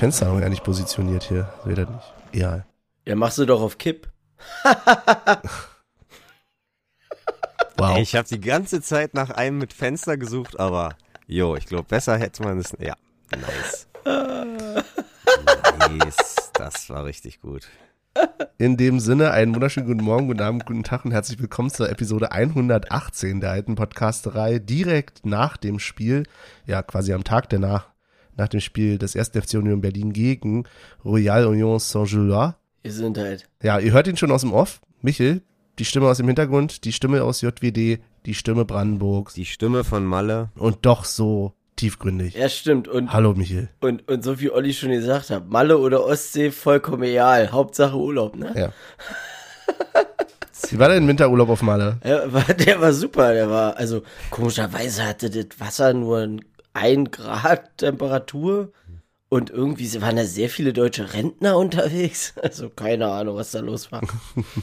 Fenster haben wir ja nicht positioniert hier. Seht ihr nicht? Ja. Ja, machst du doch auf Kipp. Wow. Ich habe die ganze Zeit nach einem mit Fenster gesucht, aber jo, ich glaube, besser hätte man es. Ja, nice. nice, das war richtig gut. In dem Sinne, einen wunderschönen guten Morgen, guten Abend, guten Tag und herzlich willkommen zur Episode 118 der alten Podcasterei. Direkt nach dem Spiel, ja quasi am Tag danach, nach dem Spiel des 1. FC Union Berlin gegen Royal Union Saint-Gillois. Sind halt. Ja, ihr hört ihn schon aus dem Off. Michel, die Stimme aus dem Hintergrund, die Stimme aus JWD, die Stimme Brandenburgs Die Stimme von Malle. und doch so tiefgründig. Ja, stimmt. Und, Hallo Michel. und, und so wie Olli schon gesagt hat, Malle oder Ostsee, vollkommen egal. Hauptsache Urlaub, ne? Ja. Wie war dein Winterurlaub auf Malle? Ja, war, der war super. Der war, also komischerweise hatte das Wasser nur ein, ein Grad Temperatur. Und irgendwie waren da sehr viele deutsche Rentner unterwegs. Also keine Ahnung, was da los war.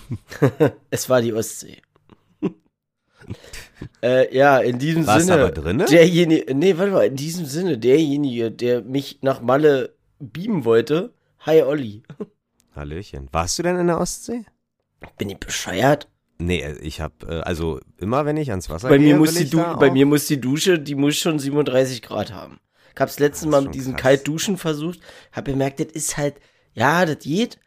es war die Ostsee. äh, ja, in diesem War's Sinne. aber drinne? Derjenige, nee, warte mal, in diesem Sinne, derjenige, der mich nach Malle beamen wollte, hi Olli. Hallöchen. Warst du denn in der Ostsee? Bin ich bescheuert? Nee, ich habe äh, also immer wenn ich ans Wasser Bei gehe, mir, muss die du bei mir muss die Dusche, die muss schon 37 Grad haben. Ich hab's letztes Das Mal mit diesen krass. Kaltduschen versucht, hab gemerkt, das ist halt, ja, das geht,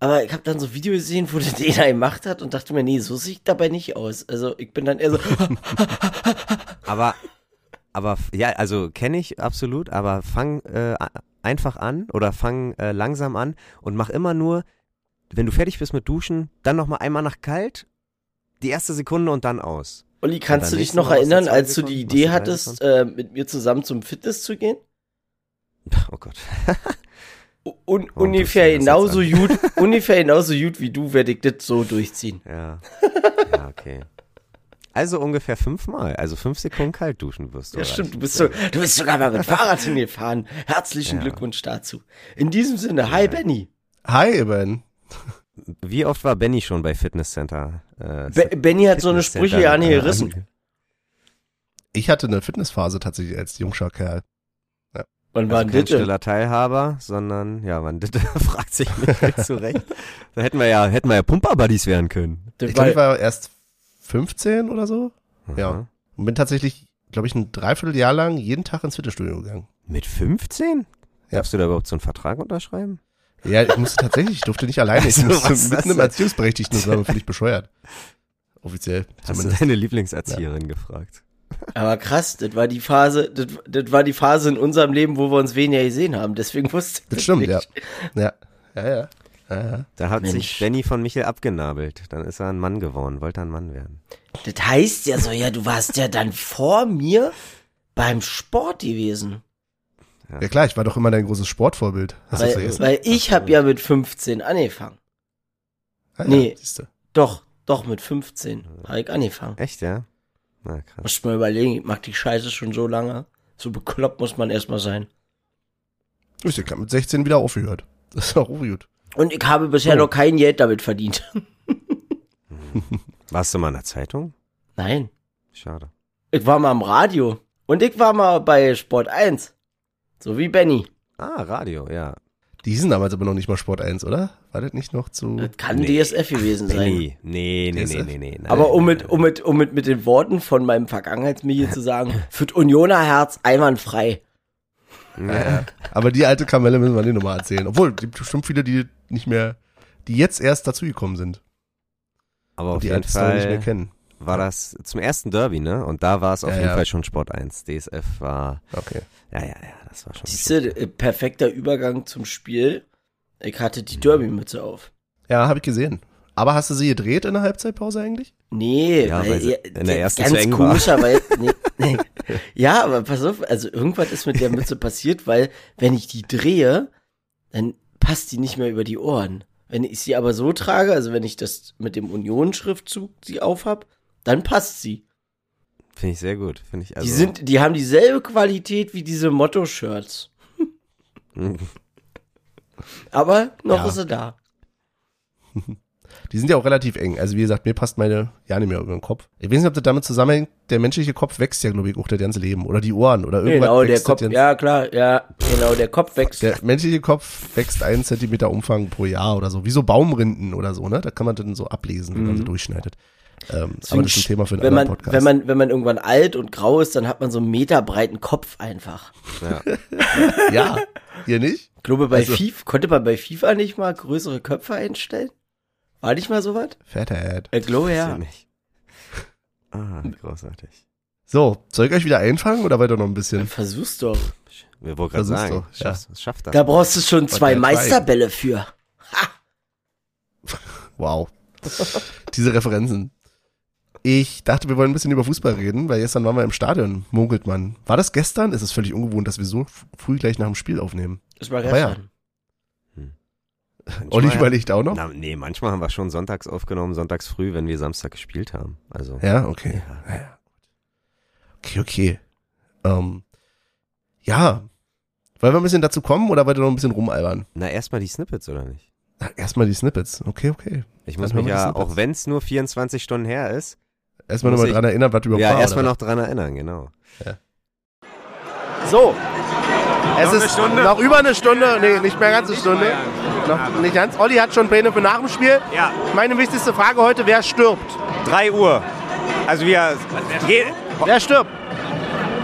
aber ich hab dann so Video gesehen, wo das einer gemacht hat und dachte mir, nee, so sieht dabei nicht aus. Also ich bin dann eher so, Aber, aber ja, also kenne ich absolut, aber fang äh, einfach an oder fang äh, langsam an und mach immer nur, wenn du fertig bist mit Duschen, dann noch mal einmal nach kalt, die erste Sekunde und dann aus. Olli, kannst du dich noch erinnern, als du die Idee hattest, äh, mit mir zusammen zum Fitness zu gehen? Oh Gott. Un Warum ungefähr genauso gut, ungefähr genauso gut wie du werde ich das so durchziehen. Ja. Ja, okay. Also ungefähr fünfmal, also fünf Sekunden kalt duschen wirst du. Ja, stimmt, du bist, so, du bist sogar mal mit Fahrrad hingefahren. Herzlichen Ja. Glückwunsch dazu. In diesem Sinne, hi Benny. Hi, Ben. Wie oft war Benny schon bei Fitnesscenter? Äh, Be Benny hat so eine Sprüche ja nie gerissen. Ich hatte eine Fitnessphase tatsächlich als jungscher Kerl. Wann war Also kein denn? stiller Teilhaber, sondern ja, man das fragt sich nicht zu Recht. Da hätten wir ja, hätten wir ja Pumper-Buddies werden können. Das Ich glaube, ich war, erst 15 oder so. Ja. Aha. Und bin tatsächlich, glaube ich, ein Dreivierteljahr lang jeden Tag ins Fitnessstudio gegangen. Mit 15? Ja. Darfst du da überhaupt so einen Vertrag unterschreiben? Ja, ich musste tatsächlich, ich durfte nicht alleine, ich Also, musste was mit das einem? Erziehungsberechtigten, das war völlig bescheuert. Offiziell. Hast du Zumindest. deine Lieblingserzieherin gefragt? aber krass, das war die Phase, das, das war die Phase in unserem Leben, wo wir uns weniger gesehen haben. Deswegen wusste ich Das stimmt, nicht. ja. Ja, ja, ja. ja, ja. Da hat Mensch. sich Benny von Michel abgenabelt. Dann ist er ein Mann geworden, wollte ein Mann werden. Das heißt ja so, ja, du warst ja dann vor mir beim Sport gewesen. Ja klar, ich war doch immer dein großes Sportvorbild. Hast du Weil, vergessen? weil ich habe ja mit 15 angefangen. Ah, ja, nee. Doch, doch, mit 15 habe ich angefangen. Echt, ja? Na krass. Muss ich mal überlegen, ich mag die Scheiße schon so lange. So bekloppt muss man erstmal sein. Ich hab mit 16 wieder aufgehört. Das ist auch gut. Und ich habe bisher Oh. noch kein Geld damit verdient. Warst du mal in der Zeitung? Nein. Schade. Ich war mal am Radio. Und ich war mal bei Sport 1. So wie Benny. Ah, Radio, ja. Die hießen damals aber noch nicht mal Sport 1, oder? War das nicht noch zu. Das kann Nee. DSF gewesen sein. Benny. Nee, nee, nee, DSF? nee, nee. nein, Aber um nein, mit, um mit, um mit, mit den Worten von meinem Vergangenheitsmilieu zu sagen, für das Unioner Herz einwandfrei. Ja. Aber die alte Kamelle müssen wir nicht nochmal erzählen. Obwohl, es gibt bestimmt viele, die nicht mehr, die jetzt erst dazugekommen sind. Aber auf die jeden Story nicht mehr Fall kennen. War das zum ersten Derby, ne? Und da war es auf Ja, jeden ja. Fall schon Sport 1. DSF war, Okay. ja, ja, ja, das war schon. Siehst du, perfekter Übergang zum Spiel. Ich hatte die Derby-Mütze auf. Ja, habe ich gesehen. Aber hast du sie gedreht in der Halbzeitpause eigentlich? Nee, Ja, weil, weil ja, in der ersten ganz zu eng war. komischerweise. Nee, nee. Ja, aber pass auf, also irgendwas ist mit der Mütze passiert, weil wenn ich die drehe, dann passt die nicht mehr über die Ohren. Wenn ich sie aber so trage, also wenn ich das mit dem Union-Schriftzug sie aufhab, dann passt sie. Finde ich sehr gut. Finde ich also. die sind, die haben dieselbe Qualität wie diese Motto-Shirts. Aber noch Ja. ist sie da. Die sind ja auch relativ eng. Also wie gesagt, mir passt meine ja nicht mehr über den Kopf. Ich weiß nicht, ob das damit zusammenhängt, der menschliche Kopf wächst ja, glaube ich, auch das ganze Leben. Oder die Ohren oder irgendwas. Genau, der Kopf, ja klar, ja, genau, der Kopf wächst. Der menschliche Kopf wächst einen Zentimeter Umfang pro Jahr oder so. Wie so Baumrinden oder so, ne? Da kann man dann so ablesen, wenn man so durchschneidet. Ähm, aber das ist ein Thema für einen wenn man, Podcast. wenn man, wenn man irgendwann alt und grau ist, dann hat man so einen Meter breiten Kopf einfach. Ja. ja, ihr nicht? Ich glaube, bei Also- FIFA, konnte man bei FIFA nicht mal größere Köpfe einstellen? War nicht mal sowas? Fathead. Ich glaube, ja. ich nicht. Ah, großartig. So, soll ich euch wieder einfangen oder weiter noch ein bisschen? Versuch's doch. Wir wollten gerade Versuch's sagen, doch, ja. schaffst, schafft das. Da brauchst du schon zwei Meisterbälle für. Wow. Diese Referenzen. Ich dachte, wir wollen ein bisschen über Fußball reden, weil gestern waren wir im Stadion, munkelt man. War das gestern? Es ist völlig ungewohnt, dass wir so früh gleich nach dem Spiel aufnehmen. Das war Aber ja. gestern. Olli Manchmal- überlegt auch noch? Na, nee, manchmal haben wir schon sonntags aufgenommen, sonntags früh, wenn wir Samstag gespielt haben. Also, Ja, okay. Ja. Okay, okay. Ähm, ja. Wollen wir ein bisschen dazu kommen oder wollt ihr noch ein bisschen rumalbern? na, erstmal die Snippets, oder nicht? Erstmal die Snippets. Okay, okay. Ich muss Dann mich ja, auch wenn es nur 24 Stunden her ist, Erstmal nochmal dran erinnern, was überhaupt ja, war. erstmal oder noch dran erinnern, genau. So. Es ist noch über eine Stunde, nee, nicht mehr ganz eine Stunde. Noch nicht ganz. Olli hat schon Pläne für nach dem Spiel. Ja. Meine wichtigste Frage heute, wer stirbt? 3 Uhr. Also wir. Wer stirbt?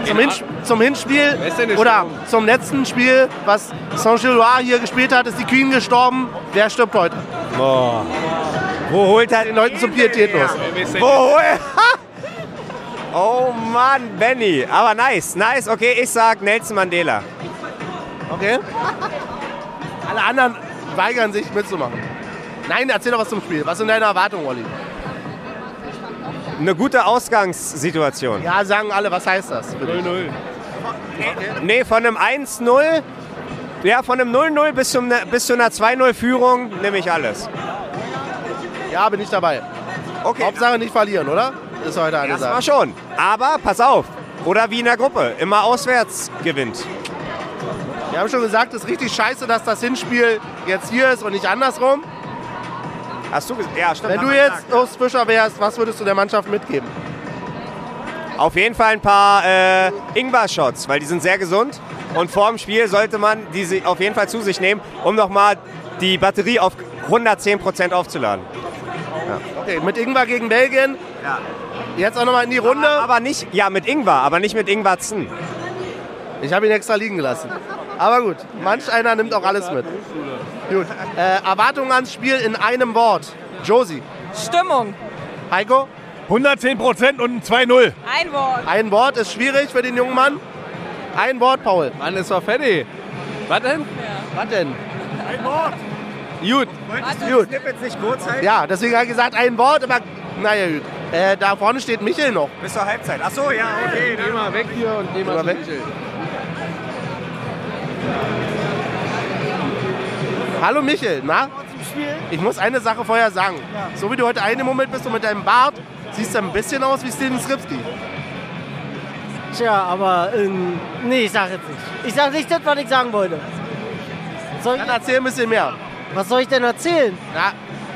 Zum, Hin zum Hinspiel oder zum letzten Spiel, was Saint-Gilloise hier gespielt hat, ist die Queen gestorben. Wer stirbt heute? Boah. Wo holt er Den Leuten zum Pietätlos. Wo holt Oh Mann, Benny. Aber nice, nice. Okay, ich sag Nelson Mandela. Okay? Alle anderen weigern sich mitzumachen. Nein, erzähl doch was zum Spiel. Was sind deine Erwartungen, Olli? Eine gute Ausgangssituation. Ja, sagen alle, was heißt das? 0-0. Nee, von einem 1-0. Ja, von einem 0-0 bis, zum, bis zu einer 2-0-Führung nehme ich alles. Ja, bin ich dabei. Okay, Hauptsache nicht verlieren, oder? Ist heute eine erstmal Sache. schon. Aber pass auf. Oder wie in der Gruppe. Immer auswärts gewinnt. Wir haben schon gesagt, es ist richtig scheiße, dass das Hinspiel jetzt hier ist und nicht andersrum. Hast du gesagt? Ja, stimmt. Wenn du jetzt. Urs Fischer wärst, was würdest du der Mannschaft mitgeben? Auf jeden Fall ein paar äh, Ingwer-Shots, weil die sind sehr gesund. Und vor dem Spiel sollte man diese auf jeden Fall zu sich nehmen, um nochmal die Batterie auf 110% aufzuladen. Okay, mit Ingwer gegen Belgien. Jetzt auch nochmal in die Runde. Aber nicht, ja, mit Ingwer, aber nicht mit Ingwerzen. Ich habe ihn extra liegen gelassen. Aber gut, manch einer nimmt auch alles mit. Gut. Äh, Erwartungen ans Spiel in einem Wort. Josie. Stimmung. Heiko? 110 Prozent und ein 2-0. Ein Wort. Ein Wort ist schwierig für den jungen Mann. Ein Wort, Paul. Mann, ist doch fertig. Was denn? Was denn? Gut. Gut. Snippets nicht kurz halten? Ja, deswegen habe ich gesagt, ein Wort, aber naja, gut. Äh, da vorne steht Michel noch. Bis zur Halbzeit. Ach so, ja, okay. Geh mal weg hier und geh mal mal weg. weg. Hallo Michel, na? Ich muss eine Sache vorher sagen. So wie du heute eine Moment bist und mit deinem Bart, siehst du ein bisschen aus wie Steven Skripski. Tja, aber ähm, nee, ich sag jetzt nicht. Ich sag nicht das, was ich sagen wollte. Soll ich, Dann erzähl ein bisschen mehr. was soll ich denn erzählen? Na,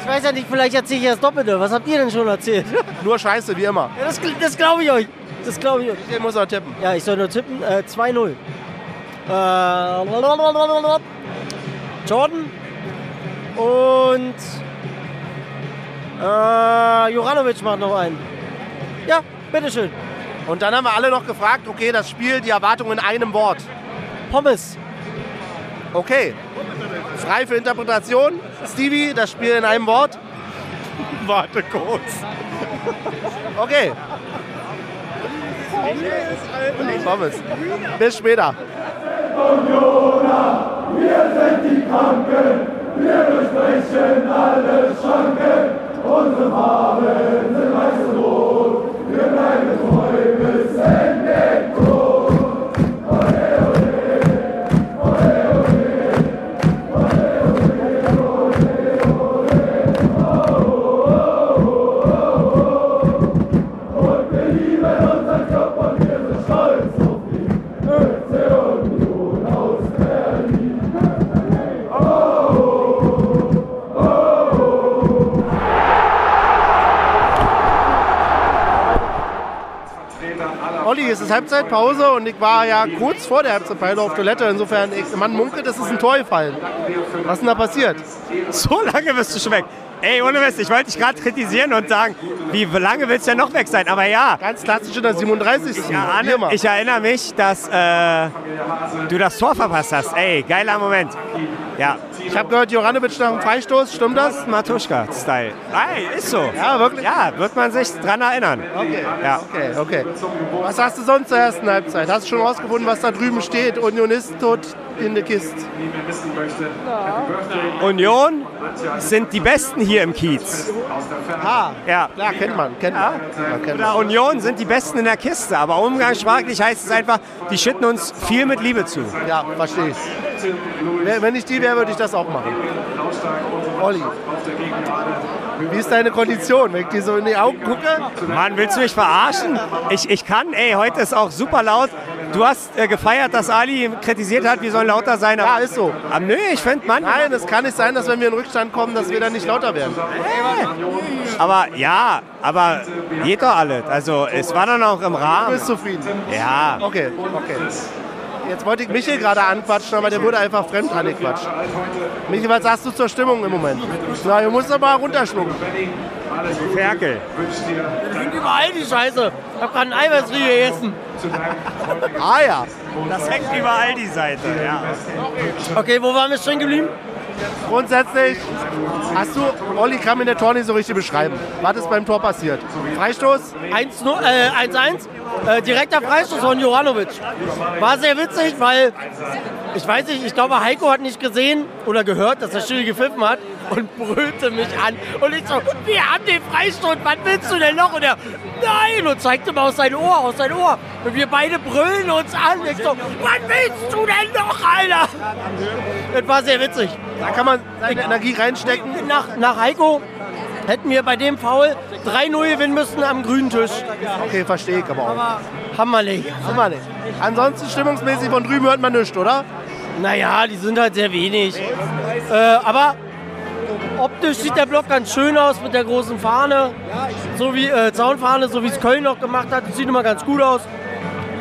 Ich weiß ja nicht, vielleicht erzähle ich das Doppelte. Was habt ihr denn schon erzählt? nur Scheiße, wie immer. Ja, das das glaube ich euch. Das glaube ich euch. Michel muss noch tippen. Ja, ich soll nur tippen. Äh, 2-0. Äh, Jordan und äh, Juranovic macht noch einen. Ja, bitteschön. Und dann haben wir alle noch gefragt, okay, das Spiel, die Erwartungen in einem Wort. Pommes. Okay. Frei für Interpretation. Stevie, das Spiel in einem Wort. Warte kurz. Okay. Ich hoffe es. bis später. Unioner, wir sind die Kranken, wir durchbrechen alle Schranken. Unsere Farben sind weiß und rot, wir bleiben treu bis Ende. Ist Halbzeitpause und ich war ja kurz vor der Halbzeitpause auf Toilette. Insofern, ich, man munkelt, es ist ein Tor gefallen. Was ist denn da passiert? So lange bist du schon weg. Ey, ohne Mist, ich wollte dich gerade kritisieren und sagen, wie lange willst du denn noch weg sein? Aber ja, Ganz klassisch in der 37. ich, erahne, ich erinnere mich, dass äh, du das Tor verpasst hast. Ey, geiler Moment. Ja, ich habe gehört, Joranovic nach dem Freistoß, stimmt das? Matuschka-Style. Ey, ist so. Ja, wirklich? Ja, wird man sich dran erinnern. Okay. Ja. Okay, okay. Was hast du sonst zur ersten Halbzeit? Hast du schon rausgefunden, was da drüben steht? Unionist tot in der Kiste. Union sind die Besten hier im Kiez. Ah, Ja. klar, kennt man. Kennt man. Ja, kennt man. Union sind die Besten in der Kiste, aber umgangssprachlich heißt es einfach, die schütten uns viel mit Liebe zu. ja verstehe ich. Wenn ich die wäre, würde ich das auch machen. Olli, wie ist deine Kondition? Wenn ich dir so in die Augen gucke, Mann, willst du mich verarschen? Ich, ich kann, ey, heute ist auch super laut. Du hast äh, gefeiert, dass Ali kritisiert hat, wir sollen lauter sein. ja, ist so. aber nö, ich finde, Mann, Nein, es kann nicht sein, dass wenn wir in Rückstand kommen, dass wir dann nicht lauter werden. aber ja, aber geht doch alles. Also, es war dann auch im Du Rahmen. bist zufrieden. Ja, Okay, okay. Jetzt wollte ich Michel gerade anquatschen, aber der wurde einfach fremd angequatscht. Michel, was sagst du zur Stimmung im Moment? Na, du musst doch mal runterschlucken. Ferkel. Sind überall die Scheiße. Ich hab gerade einen Eiweißriegel gegessen. Ah ja, Das hängt überall die Seite, ja. Okay, wo waren wir stehen geblieben? grundsätzlich hast du, Olli kann mir der Tor nicht so richtig beschreiben. Was ist beim Tor passiert? Freistoß? 1-0, äh, 1-1. Äh, direkter Freistoß von Joranovic. War sehr witzig, weil ich weiß nicht, ich glaube Heiko hat nicht gesehen oder gehört, dass der Schiri gepfiffen hat und brüllte mich an. Und ich so, wir haben den Freistoß, was willst du denn noch? Und er, nein, und zeigte mal aus seinem Ohr, aus seinem Ohr. Und wir beide brüllen uns an. Ich so, was willst du denn noch, Alter? Das war sehr witzig. Da kann man seine Energie reinstecken. Nach, nach Heiko hätten wir bei dem Foul 3-0 gewinnen müssen am grünen Tisch. Okay, verstehe ich aber auch. Aber haben wir nicht. Immer nicht. Ansonsten stimmungsmäßig von drüben hört man nichts, oder? Naja, die sind halt sehr wenig. Äh, aber optisch sieht der Block ganz schön aus mit der großen Fahne. So wie äh, Zaunfahne, so wie es Köln noch gemacht hat. Das sieht immer ganz gut aus.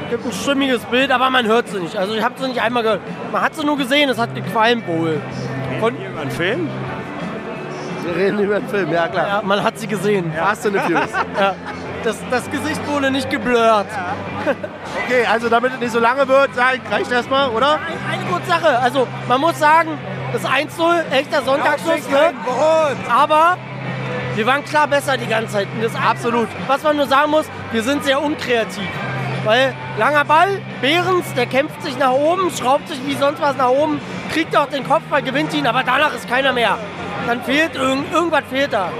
Gibt ein stimmiges Bild, aber man hört sie nicht. Also ich habe sie nicht einmal gehört. Man hat sie nur gesehen, es hat gequalmt wohl. Von, Film? Wir reden über den Film, ja klar. ja, man hat sie gesehen. Fast and the Furious. Ja. Das, das Gesicht wurde nicht geblurrt. Okay, also damit es nicht so lange wird, reicht erstmal, oder? Eine gute Sache. Also man muss sagen, das 1-0, echter Sonntagsschuss, ne? Aber wir waren klar besser die ganze Zeit. Das Absolut. Was man nur sagen muss, wir sind sehr unkreativ. Weil langer Ball, Behrens, der kämpft sich nach oben, schraubt sich wie sonst was nach oben, kriegt auch den Kopfball, gewinnt ihn, aber danach ist keiner mehr. Dann fehlt irgend, irgendwas fehlt da.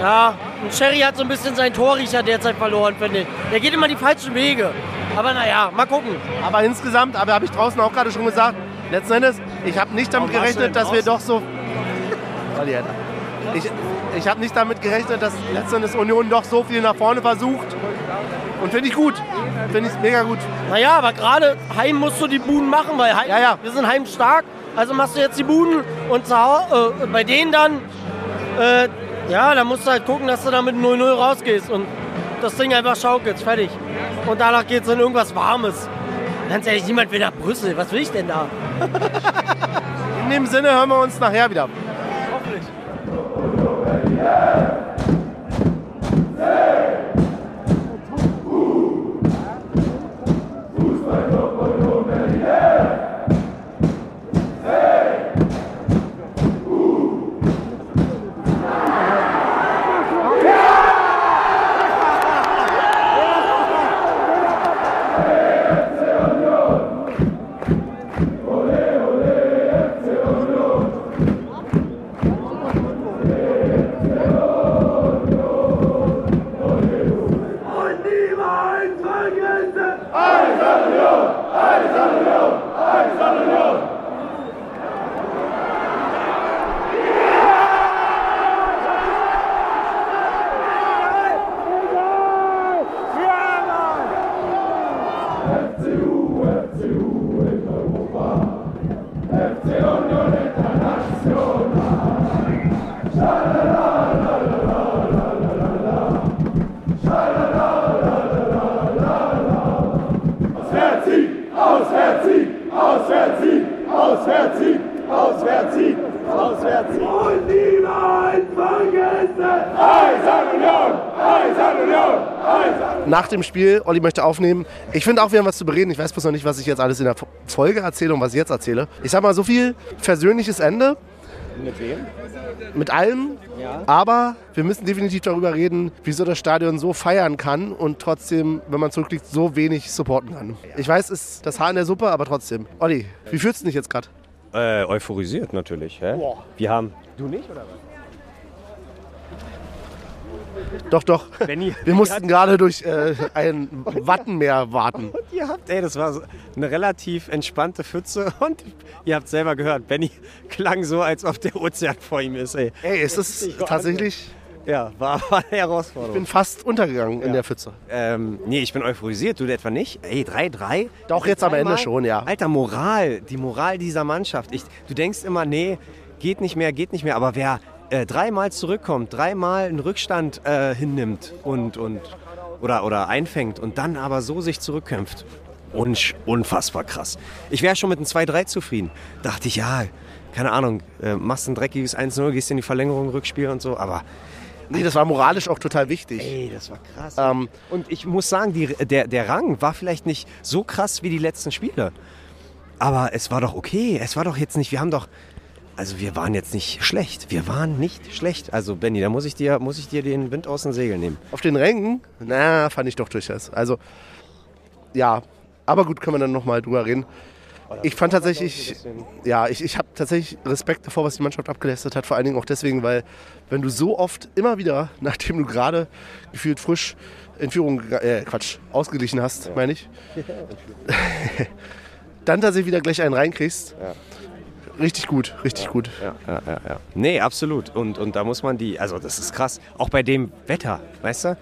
Ja, und Sherry hat so ein bisschen seinen Torriecher derzeit verloren, finde ich. Der geht immer die falschen Wege. Aber naja, mal gucken. Aber insgesamt, aber habe ich draußen auch gerade schon gesagt, letzten Endes, ich habe nicht damit gerechnet, dass wir doch so. Ich, ich habe nicht damit gerechnet, dass letzten Endes Union doch so viel nach vorne versucht. Und finde ich gut. Finde ich mega gut. Naja, aber gerade heim musst du die Buden machen, weil heim, Ja, ja. wir sind heimstark. Also machst du jetzt die Buden und zu Hau- äh, bei denen dann, äh, ja, da musst du halt gucken, dass du da mit 0-0 rausgehst und das Ding einfach schaukelst, fertig. Und danach geht's in irgendwas Warmes. Ganz ehrlich, niemand will nach Brüssel. Was will ich denn da? In dem Sinne hören wir uns nachher wieder. Nach Spiel, Olli möchte aufnehmen. Ich finde auch, wir haben was zu bereden. Ich weiß bloß noch nicht, was ich jetzt alles in der Folge erzähle und was ich jetzt erzähle. Ich sag mal, so viel versöhnliches Ende. Mit wem? Mit allem. Aber wir müssen definitiv darüber reden, wieso das Stadion so feiern kann und trotzdem, wenn man zurückliegt, so wenig supporten kann. Ich weiß, es ist das Haar in der Suppe, aber trotzdem. Olli, wie fühlst du dich jetzt gerade? Äh, euphorisiert natürlich. Hä? Wir haben. Du nicht oder was? Doch, doch. Benny, Wir mussten gerade durch äh, ein Wattenmeer warten. Ihr habt, ey, das war so eine relativ entspannte Pfütze und ihr habt selber gehört, Benny klang so, als ob der Ozean vor ihm ist, ey. Ey, es ist tatsächlich, Ja, war, war eine ich Herausforderung. bin fast untergegangen in der Pfütze. ähm, nee, ich bin euphorisiert, du etwa nicht? Ey, 3-3? Doch, jetzt am Ende schon, ja. Alter, Moral, die Moral dieser Mannschaft. Ich, du denkst immer, nee, geht nicht mehr, geht nicht mehr, aber wer äh, dreimal zurückkommt, dreimal einen Rückstand äh, hinnimmt und, und oder, oder einfängt und dann aber so sich zurückkämpft. Unsch, unfassbar krass. Ich wäre schon mit einem 2-3 zufrieden. Dachte ich, ja, keine Ahnung, äh, machst ein dreckiges 1-0, gehst in die Verlängerung, Rückspiel und so, aber Nee, das war moralisch auch total wichtig. ey, das war krass. Ähm, Und ich muss sagen, die, der, der Rang war vielleicht nicht so krass wie die letzten Spiele. Aber es war doch okay. Es war doch jetzt nicht, wir haben doch, also wir waren jetzt nicht schlecht. Wir waren nicht schlecht. Also Benny, da muss ich dir, muss ich dir den Wind aus den Segeln nehmen. auf den Rängen, na, fand ich doch durchaus. Also, ja, aber gut, können wir dann nochmal drüber reden. Ich fand tatsächlich, ja, ich, ich habe tatsächlich Respekt davor, was die Mannschaft abgeleistet hat. Vor allen Dingen auch deswegen, weil wenn du so oft immer wieder, nachdem du gerade gefühlt frisch in Führung, äh, Quatsch, ausgeglichen hast, meine ich, dann tatsächlich wieder gleich einen reinkriegst. Richtig gut, richtig gut. Ja, ja, ja, ja. Nee, absolut. Und, und da muss man die, also das ist krass. Auch bei dem Wetter, weißt du?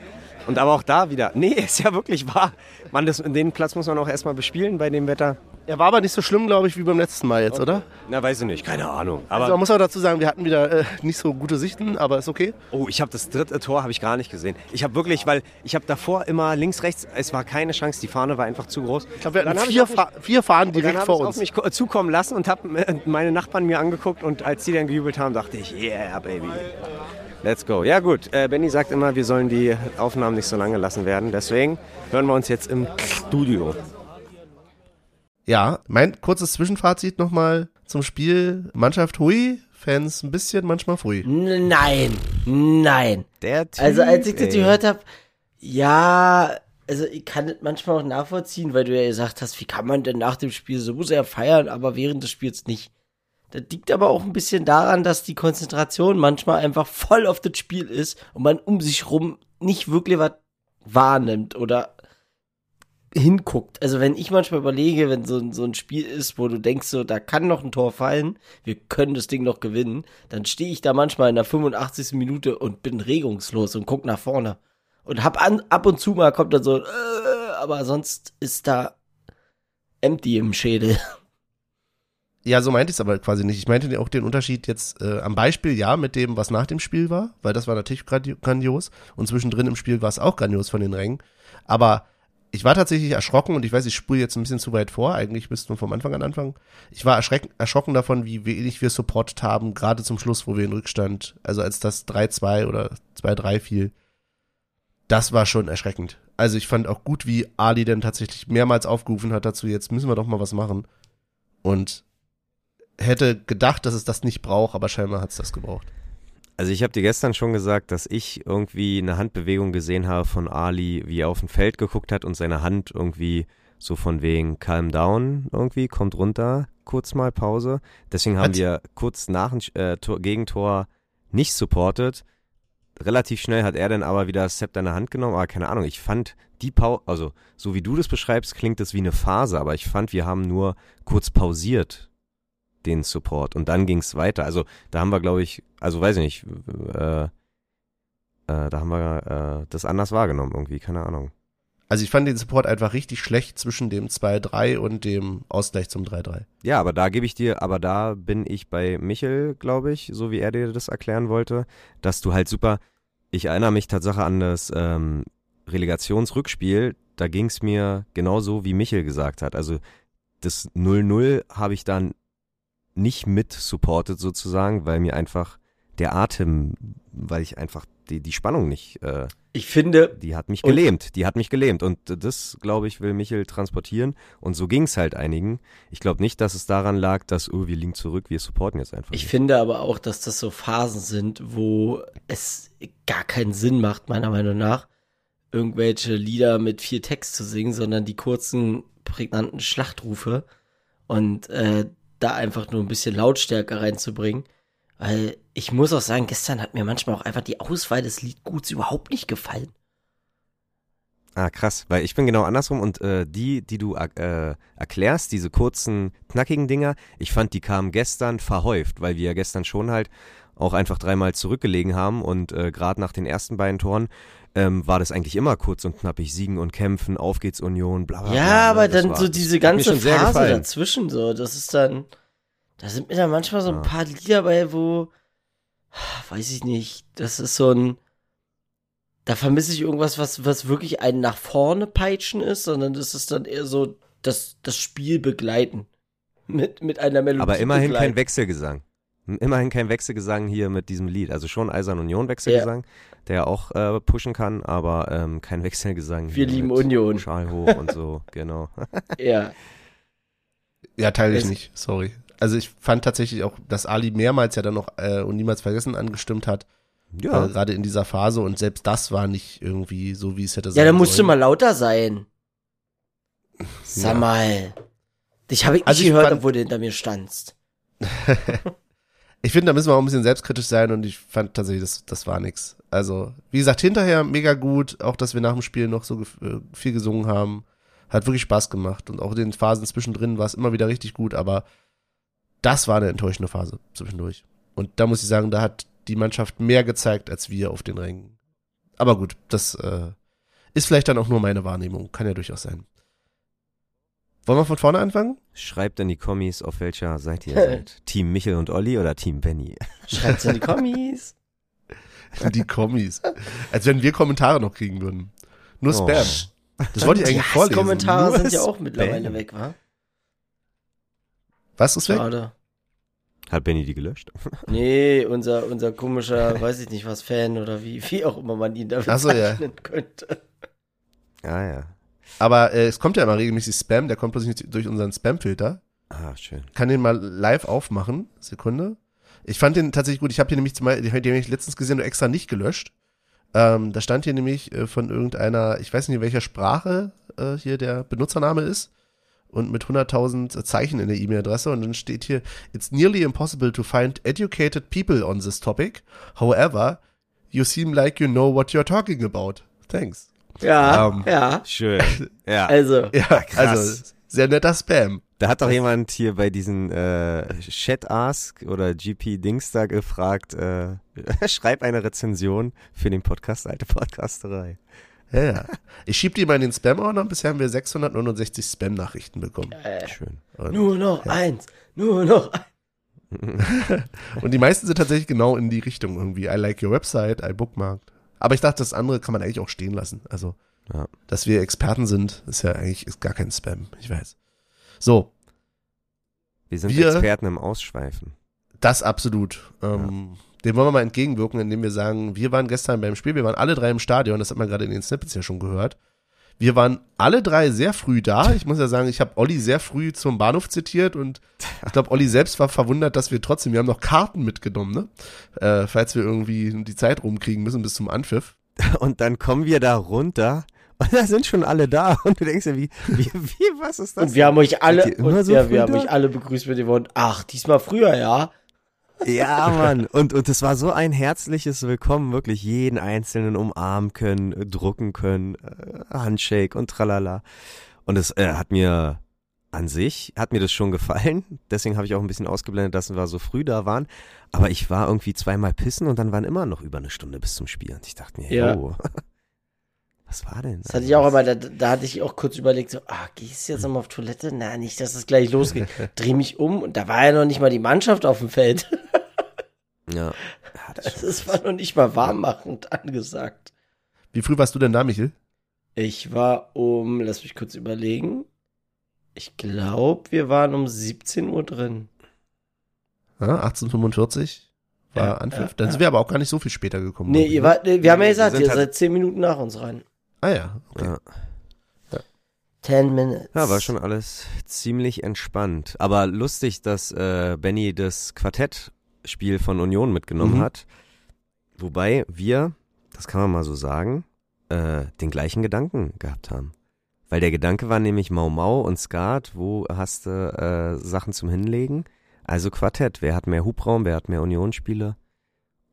Und aber auch da wieder, nee, ist ja wirklich wahr. Man, das, den Platz muss man auch erstmal bespielen bei dem Wetter. Er war aber nicht so schlimm, glaube ich, wie beim letzten Mal jetzt, oder? Na, weiß ich nicht, keine Ahnung. Aber Also man muss auch dazu sagen, wir hatten wieder äh, nicht so gute Sichten, aber ist okay. Oh, ich habe das dritte Tor habe ich gar nicht gesehen. Ich habe wirklich, weil ich habe davor immer links, rechts, es war keine Chance, die Fahne war einfach zu groß. Ich glaube, wir hatten vier, Fa vier Fahnen direkt vor ich auf uns. mich ko- zukommen lassen und habe meine Nachbarn mir angeguckt und als die dann gejubelt haben, dachte ich, yeah, baby. Let's go. Ja gut, äh, Benny sagt immer, wir sollen die Aufnahmen nicht so lange lassen werden. Deswegen hören wir uns jetzt im Studio. Ja, mein kurzes Zwischenfazit nochmal zum Spiel. Mannschaft hui, Fans ein bisschen, manchmal. N- Nein, nein. Der typ, Also als ich das ey. gehört habe, ja, also ich kann das manchmal auch nachvollziehen, weil du ja gesagt hast, wie kann man denn nach dem Spiel so sehr feiern, aber während des Spiels nicht. Das liegt aber auch ein bisschen daran, dass die Konzentration manchmal einfach voll auf das Spiel ist und man um sich rum nicht wirklich was wahrnimmt oder hinguckt. Also wenn ich manchmal überlege, wenn so, ein- so ein Spiel ist, wo du denkst, so, da kann noch ein Tor fallen, wir können das Ding noch gewinnen, dann stehe ich da manchmal in der 85. Minute und bin regungslos und guck nach vorne. Und hab an, ab und zu mal kommt dann so, äh, aber sonst ist da empty im Schädel. Ja, so meinte ich es aber quasi nicht. Ich meinte auch den Unterschied jetzt äh, am Beispiel ja mit dem, was nach dem Spiel war, weil das war natürlich grandi- grandios und zwischendrin im Spiel war es auch grandios von den Rängen. Aber ich war tatsächlich erschrocken und ich weiß, ich spule jetzt ein bisschen zu weit vor. Eigentlich müssten wir vom Anfang an anfangen. Ich war erschrocken davon, wie wenig wir supportet haben, gerade zum Schluss, wo wir in Rückstand, also als das 3-2 oder 2-3 fiel. Das war schon erschreckend. Also ich fand auch gut, wie Ali denn tatsächlich mehrmals aufgerufen hat dazu, jetzt müssen wir doch mal was machen. Und hätte gedacht, dass es das nicht braucht, aber scheinbar hat es das gebraucht. Also ich habe dir gestern schon gesagt, dass ich irgendwie eine Handbewegung gesehen habe von Ali, wie er auf ein Feld geguckt hat und seine Hand irgendwie so von wegen calm down irgendwie, kommt runter, kurz mal Pause. Deswegen haben Hat- wir kurz nach dem äh, Tor, Gegentor nicht supportet. Relativ schnell hat er dann aber wieder das Zepter in der Hand genommen, aber keine Ahnung, ich fand die Pause, also so wie du das beschreibst, klingt das wie eine Phase, aber ich fand, wir haben nur kurz pausiert den Support und dann ging es weiter. Also da haben wir, glaube ich, also weiß ich nicht, äh, äh, da haben wir äh, das anders wahrgenommen irgendwie, keine Ahnung. Also ich fand den Support einfach richtig schlecht zwischen dem 2-3 und dem Ausgleich zum 3-3. Ja, aber da gebe ich dir, aber da bin ich bei Michel, glaube ich, so wie er dir das erklären wollte, dass du halt super, ich erinnere mich Tatsache an das ähm, Relegationsrückspiel, da ging es mir genauso, wie Michel gesagt hat. Also das 0-0 habe ich dann nicht mit supportet sozusagen, weil mir einfach der Atem, weil ich einfach die, die Spannung nicht, äh, Ich finde, die hat mich gelähmt, die hat mich gelähmt und das, glaube ich, will Michel transportieren und so ging's halt einigen. Ich glaube nicht, dass es daran lag, dass, oh, wir liegen zurück, wir supporten jetzt einfach. ich nicht. finde aber auch, dass das so Phasen sind, wo es gar keinen Sinn macht, meiner Meinung nach, irgendwelche Lieder mit viel Text zu singen, sondern die kurzen, prägnanten Schlachtrufe und äh, da einfach nur ein bisschen Lautstärke reinzubringen. Weil ich muss auch sagen, gestern hat mir manchmal auch einfach die Auswahl des Liedguts überhaupt nicht gefallen. Ah, krass, weil ich bin genau andersrum und äh, die, die du äh, erklärst, diese kurzen, knackigen Dinger, ich fand, die kamen gestern verhäuft, weil wir ja gestern schon halt auch einfach dreimal zurückgelegen haben und äh, gerade nach den ersten beiden Toren ähm, war das eigentlich immer kurz und knappig, Siegen und Kämpfen, auf geht's Union, bla bla bla. Ja, ne? aber Das dann war- so diese ganze Phase dazwischen, so, das ist dann, da sind mir dann manchmal so ein Ja. paar Lieder bei, wo, weiß ich nicht, das ist so ein, da vermisse ich irgendwas, was, was wirklich einen nach vorne peitschen ist, sondern das ist dann eher so das, das Spiel begleiten. Mit, mit einer Melodie. Aber immerhin begleiten. kein Wechselgesang. Immerhin kein Wechselgesang hier mit diesem Lied. Also schon Eisern Union Wechselgesang, der auch äh, pushen kann, aber ähm, kein Wechselgesang. Wir hier lieben mit Union. Schal hoch und so, genau. Ja. Ja, teile ich Es- nicht, sorry. Also ich fand tatsächlich auch, dass Ali mehrmals ja dann noch äh, und niemals vergessen angestimmt hat, Ja, äh, gerade in dieser Phase und selbst das war nicht irgendwie so, wie es hätte sein Ja, dann musst du sollen. mal lauter sein. Sag Ja. mal. Dich habe ich nicht Also ich gehört, obwohl du hinter mir standst. Ich finde, da müssen wir auch ein bisschen selbstkritisch sein und ich fand tatsächlich, das, das war nix. Also, wie gesagt, hinterher mega gut, auch dass wir nach dem Spiel noch so äh, viel gesungen haben. Hat wirklich Spaß gemacht und auch in den Phasen zwischendrin war es immer wieder richtig gut, aber das war eine enttäuschende Phase zwischendurch. Und da muss ich sagen, da hat die Mannschaft mehr gezeigt als wir auf den Rängen. Aber gut, das äh, ist vielleicht dann auch nur meine Wahrnehmung, kann ja durchaus sein. Wollen wir von vorne anfangen? schreibt in die Kommis, auf welcher Seite ihr seid. Team Michel und Olli oder Team Benny? Schreibt's in die Kommis. Die Kommis. Als wenn wir Kommentare noch kriegen würden. Nur Oh. Spam. Das wollte ich Die eigentlich vorlesen. Kommentare Nur sind ja auch Spam. mittlerweile weg, wa? Was ist weg? Schade. Hat Benny die gelöscht? Nee, unser, unser komischer, weiß ich nicht was, Fan oder wie, wie auch immer man ihn da Ach so, ja. bezeichnen könnte. Ah ja. Aber äh, es kommt ja immer regelmäßig Spam, der kommt nicht durch unseren Spam-Filter. Ah, schön. Kann den mal live aufmachen. Sekunde. Ich fand den tatsächlich gut. Ich habe hier nämlich zum Beispiel, den habe ich letztens gesehen und extra nicht gelöscht. Ähm, da stand hier nämlich äh, von irgendeiner, ich weiß nicht in welcher Sprache äh, hier der Benutzername ist. Und mit 100.000 Zeichen in der E-Mail-Adresse. Und dann steht hier, it's nearly impossible to find educated people on this topic. However, you seem like you know what you're talking about. Thanks. Ja, Ähm, ja. Schön. Ja. Also, Ja, krass. also sehr netter Spam. Da hat doch jemand hier bei diesen äh, Chat Ask oder GP Dings da gefragt, äh, schreib eine Rezension für den Podcast Alte Podcasterei. Ja, ja. Ich schieb die mal in den Spam-Ordner. Bisher haben wir 669 Spam-Nachrichten bekommen. äh, Schön. Und, nur noch eins, nur noch eins. und die meisten sind tatsächlich genau in die Richtung irgendwie. I like your website, I bookmarked. Aber ich dachte, das andere kann man eigentlich auch stehen lassen. Also, Ja. dass wir Experten sind, ist ja eigentlich ist gar kein Spam. Ich weiß. So, Wir sind Wir- Experten im Ausschweifen. das absolut. Ähm, Dem wollen wir mal entgegenwirken, indem wir sagen, wir waren gestern beim Spiel, wir waren alle drei im Stadion, das hat man gerade in den Snippets ja schon gehört. Wir waren alle drei sehr früh da. Ich muss ja sagen, ich habe Olli sehr früh zum Bahnhof zitiert und ich glaube, Olli selbst war verwundert, dass wir trotzdem, wir haben noch Karten mitgenommen, ne? Äh, falls wir irgendwie die Zeit rumkriegen müssen bis zum Anpfiff. Und dann kommen wir da runter und da sind schon alle da und du denkst dir, wie, wie, wie was ist das? Und wir haben euch alle, und, so ja, wir haben euch alle begrüßt mit dem Wort, ach, diesmal früher, ja. Ja, Mann. Und, und es war so ein herzliches Willkommen, wirklich jeden Einzelnen umarmen können, äh, drucken können, äh, Handshake und tralala. Und es äh, hat mir an sich, hat mir das schon gefallen. Deswegen habe ich auch ein bisschen ausgeblendet, dass wir so früh da waren. Aber ich war irgendwie zweimal pissen und dann waren immer noch über eine Stunde bis zum Spiel. Und ich dachte mir, Ja. jo, was war denn? Das hatte ich auch, aber da, da hatte ich auch kurz überlegt, so, ah, gehst du jetzt nochmal auf Toilette? Na, nicht, dass es gleich losgeht. Dreh mich um und da war ja noch nicht mal die Mannschaft auf dem Feld. Ja. das ist Es war noch nicht mal warmmachend angesagt. Wie früh warst du denn da, Michel? Ich war um, lass mich kurz überlegen. Ich glaube, wir waren um 17 Uhr drin. Ja, 1845 war Ja, Anpfiff. ja, Dann sind wir aber auch gar nicht so viel später gekommen. Nee, ihr wart, wir haben ja gesagt, ihr halt- seid zehn Minuten nach uns rein. Ah ja, okay. Ja. Ten minutes. Ja, war schon alles ziemlich entspannt. Aber lustig, dass äh, Benny das Quartettspiel von Union mitgenommen Mhm. hat. Wobei wir, das kann man mal so sagen, äh, den gleichen Gedanken gehabt haben. Weil der Gedanke war nämlich Mau Mau und Skat, wo hast du äh, Sachen zum Hinlegen? Also Quartett, wer hat mehr Hubraum, wer hat mehr Unionsspiele?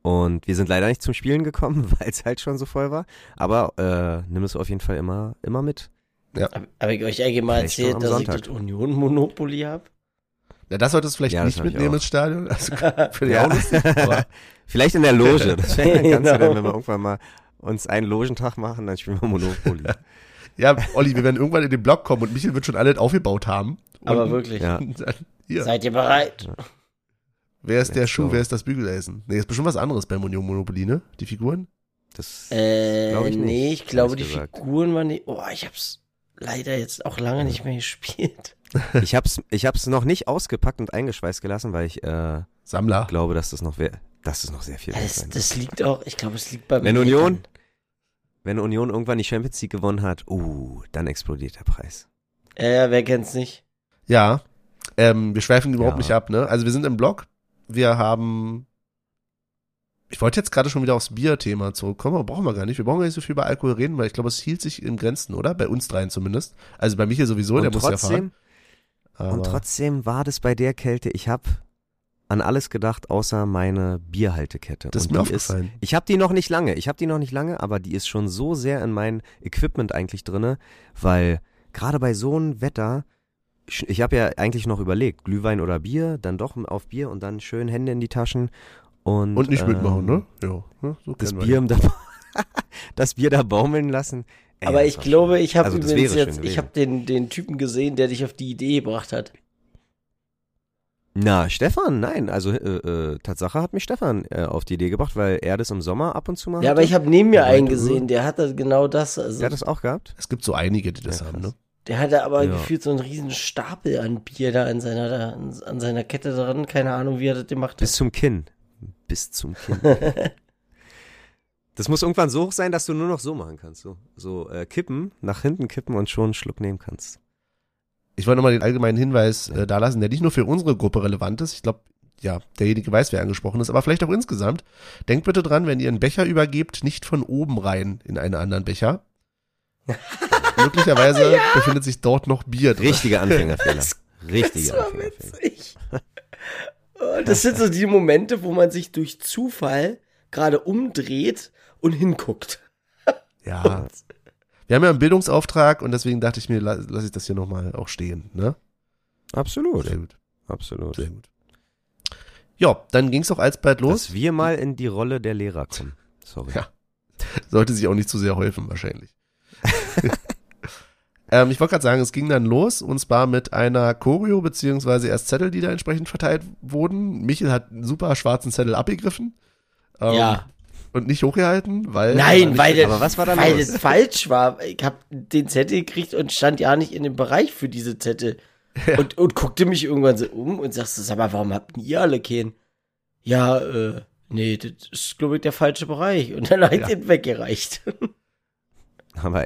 Und wir sind leider nicht zum Spielen gekommen, weil es halt schon so voll war. Aber äh, nimm es auf jeden Fall immer, immer mit. Hab, hab ich euch eigentlich mal Vielleicht erzählt, dass Sonntag. ich das Union-Monopoly hab? Ja, das solltest du vielleicht Ja, nicht mitnehmen ins Stadion. Also, für Ja. ja. auch lustig, aber Vielleicht in der Loge. Das wäre ganz Genau. genau. wenn wir irgendwann mal uns einen Logentag machen, dann spielen wir Monopoly. ja, Olli, wir werden irgendwann in den Blog kommen und Michael wird schon alles aufgebaut haben. Und Aber wirklich. Ja. Seid ihr bereit? Wer ist der Schuh, go. wer ist das Bügeleisen? Nee, ist bestimmt was anderes beim Union Monopoly, ne? Die Figuren? Das Äh, Glaub ich nicht, nee, ich glaube, die gesagt. Figuren waren die. Oh, ich hab's leider jetzt auch lange nicht mehr gespielt. ich hab's, ich hab's noch nicht ausgepackt und eingeschweißt gelassen, weil ich äh, Sammler. glaube, dass das noch wär, dass es noch sehr viel wert Das, wird. das liegt auch, ich glaube, es liegt bei Wenn mir. Union- Wenn Union irgendwann die Champions League gewonnen hat, uh, dann explodiert der Preis. Äh, ja, wer kennt's nicht? Ja, ähm, wir schweifen überhaupt Ja. nicht ab, ne? Also wir sind im Blog, wir haben, ich wollte jetzt gerade schon wieder aufs Bier-Thema zurückkommen, aber brauchen wir gar nicht. Wir brauchen gar nicht so viel über Alkohol reden, weil ich glaube, es hielt sich in Grenzen, oder? Bei uns dreien zumindest. Also bei Michael sowieso, der und, muss ja fahren. trotzdem, Aber und trotzdem war das bei der Kälte, ich hab an alles gedacht, außer meine Bierhaltekette. das ist und mir aufgefallen. Ich habe die noch nicht lange. Ich habe die noch nicht lange, aber die ist schon so sehr in mein Equipment eigentlich drinne, weil gerade bei so einem Wetter, ich habe ja eigentlich noch überlegt, Glühwein oder Bier, dann doch auf Bier und dann schön Hände in die Taschen und Und nicht mitmachen, ähm, ne? Ja, ne? so Das Bier, da, das Bier da baumeln lassen. Ey, Aber ich glaube, schön. ich habe Also, übrigens jetzt, ich habe den, den Typen gesehen, der dich auf die Idee gebracht hat. Na, Stefan, nein, also äh, äh, Tatsache hat mich Stefan äh, auf die Idee gebracht, weil er das im Sommer ab und zu mal Ja, hatte. aber ich habe neben mir einen gesehen, der hatte genau das. Also, Der hat das auch gehabt? Es gibt so einige, die das Ja, haben, ne? Der hatte aber Ja. gefühlt so einen riesen Stapel an Bier da an seiner, da, an, seiner Kette dran. Keine Ahnung, wie er das gemacht Bis hat. zum Kinn. Bis zum Kinn. Das muss irgendwann so hoch sein, dass du nur noch so machen kannst. So, so äh, kippen, nach hinten kippen und schon einen Schluck nehmen kannst. Ich wollte nochmal den allgemeinen Hinweis äh, da lassen, der nicht nur für unsere Gruppe relevant ist. Ich glaube, ja, derjenige weiß, wer angesprochen ist, aber vielleicht auch insgesamt. Denkt bitte dran, wenn ihr einen Becher übergebt, nicht von oben rein in einen anderen Becher. Möglicherweise befindet sich dort noch Bier drin. Richtiger Anfängerfehler. Das Richtiger war Anfängerfehler. witzig. Oh, Das sind so die Momente, wo man sich durch Zufall gerade umdreht und hinguckt. Ja. Wir haben ja einen Bildungsauftrag und deswegen dachte ich mir, la- lasse ich das hier nochmal auch stehen. Ne? Absolut. Sehr gut, Absolut. sehr gut. Ja, dann ging es auch alsbald los. Dass wir mal in die Rolle der Lehrer kommen. Sorry. Ja. Sollte sich auch nicht zu sehr häufen, wahrscheinlich. ähm, ich wollte gerade sagen, es ging dann los und zwar mit einer Choreo, beziehungsweise erst Zettel, die da entsprechend verteilt wurden. Michel hat einen super schwarzen Zettel abgegriffen. Ähm, Ja. Und nicht hochgehalten, weil. Nein, weil, Aber was war da weil los? das falsch war. Ich habe den Zettel gekriegt und stand ja nicht in dem Bereich für diese Zettel. Und, und guckte mich irgendwann so um und sagte, sag mal, warum habt ihr alle keinen? Ja, äh, nee, das ist, glaube ich, der falsche Bereich. Und dann hat Ja. ja. den weggereicht. Aber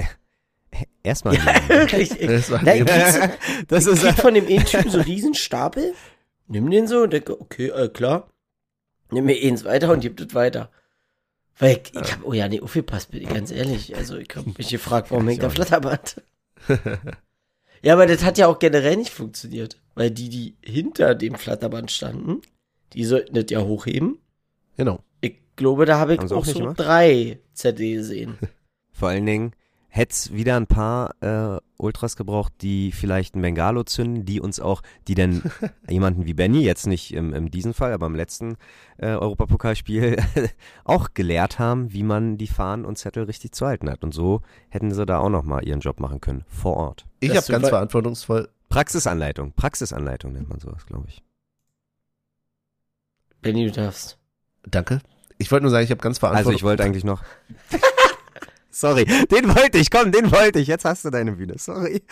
erstmal. ja, wirklich. Nein, neben- kriegst, das ist kriegst von dem einen Typen so einen Riesenstapel, nimm den so und denke, okay, äh, klar. Nimm mir eins weiter und gib das weiter. Weil ich, ich hab, oh ja, nee, aufgepasst, bin ich ganz ehrlich. Also ich hab mich gefragt, warum hängt da Flatterband? ja, aber das hat ja auch generell nicht funktioniert. Weil die, die hinter dem Flatterband standen, die sollten das ja hochheben. genau. Ich glaube, da habe ich Haben auch auch so gemacht? drei Zettel gesehen. Vor allen Dingen hätte es wieder ein paar äh, Ultras gebraucht, die vielleicht ein Bengalo zünden, die uns auch, die denn jemanden wie Benny, jetzt nicht im, im diesen Fall, aber im letzten äh, Europapokalspiel auch gelehrt haben, wie man die Fahnen und Zettel richtig zu halten hat. Und so hätten sie da auch nochmal ihren Job machen können, vor Ort. Ich habe ganz verantwortungsvoll. Praxisanleitung, Praxisanleitung nennt man sowas, glaube ich. Benny, du darfst. Danke. Ich wollte nur sagen, ich habe ganz Also verantwortungsvoll. ich wollte eigentlich noch. Sorry, den wollte ich, komm, den wollte ich. Jetzt hast du deine Bühne, sorry.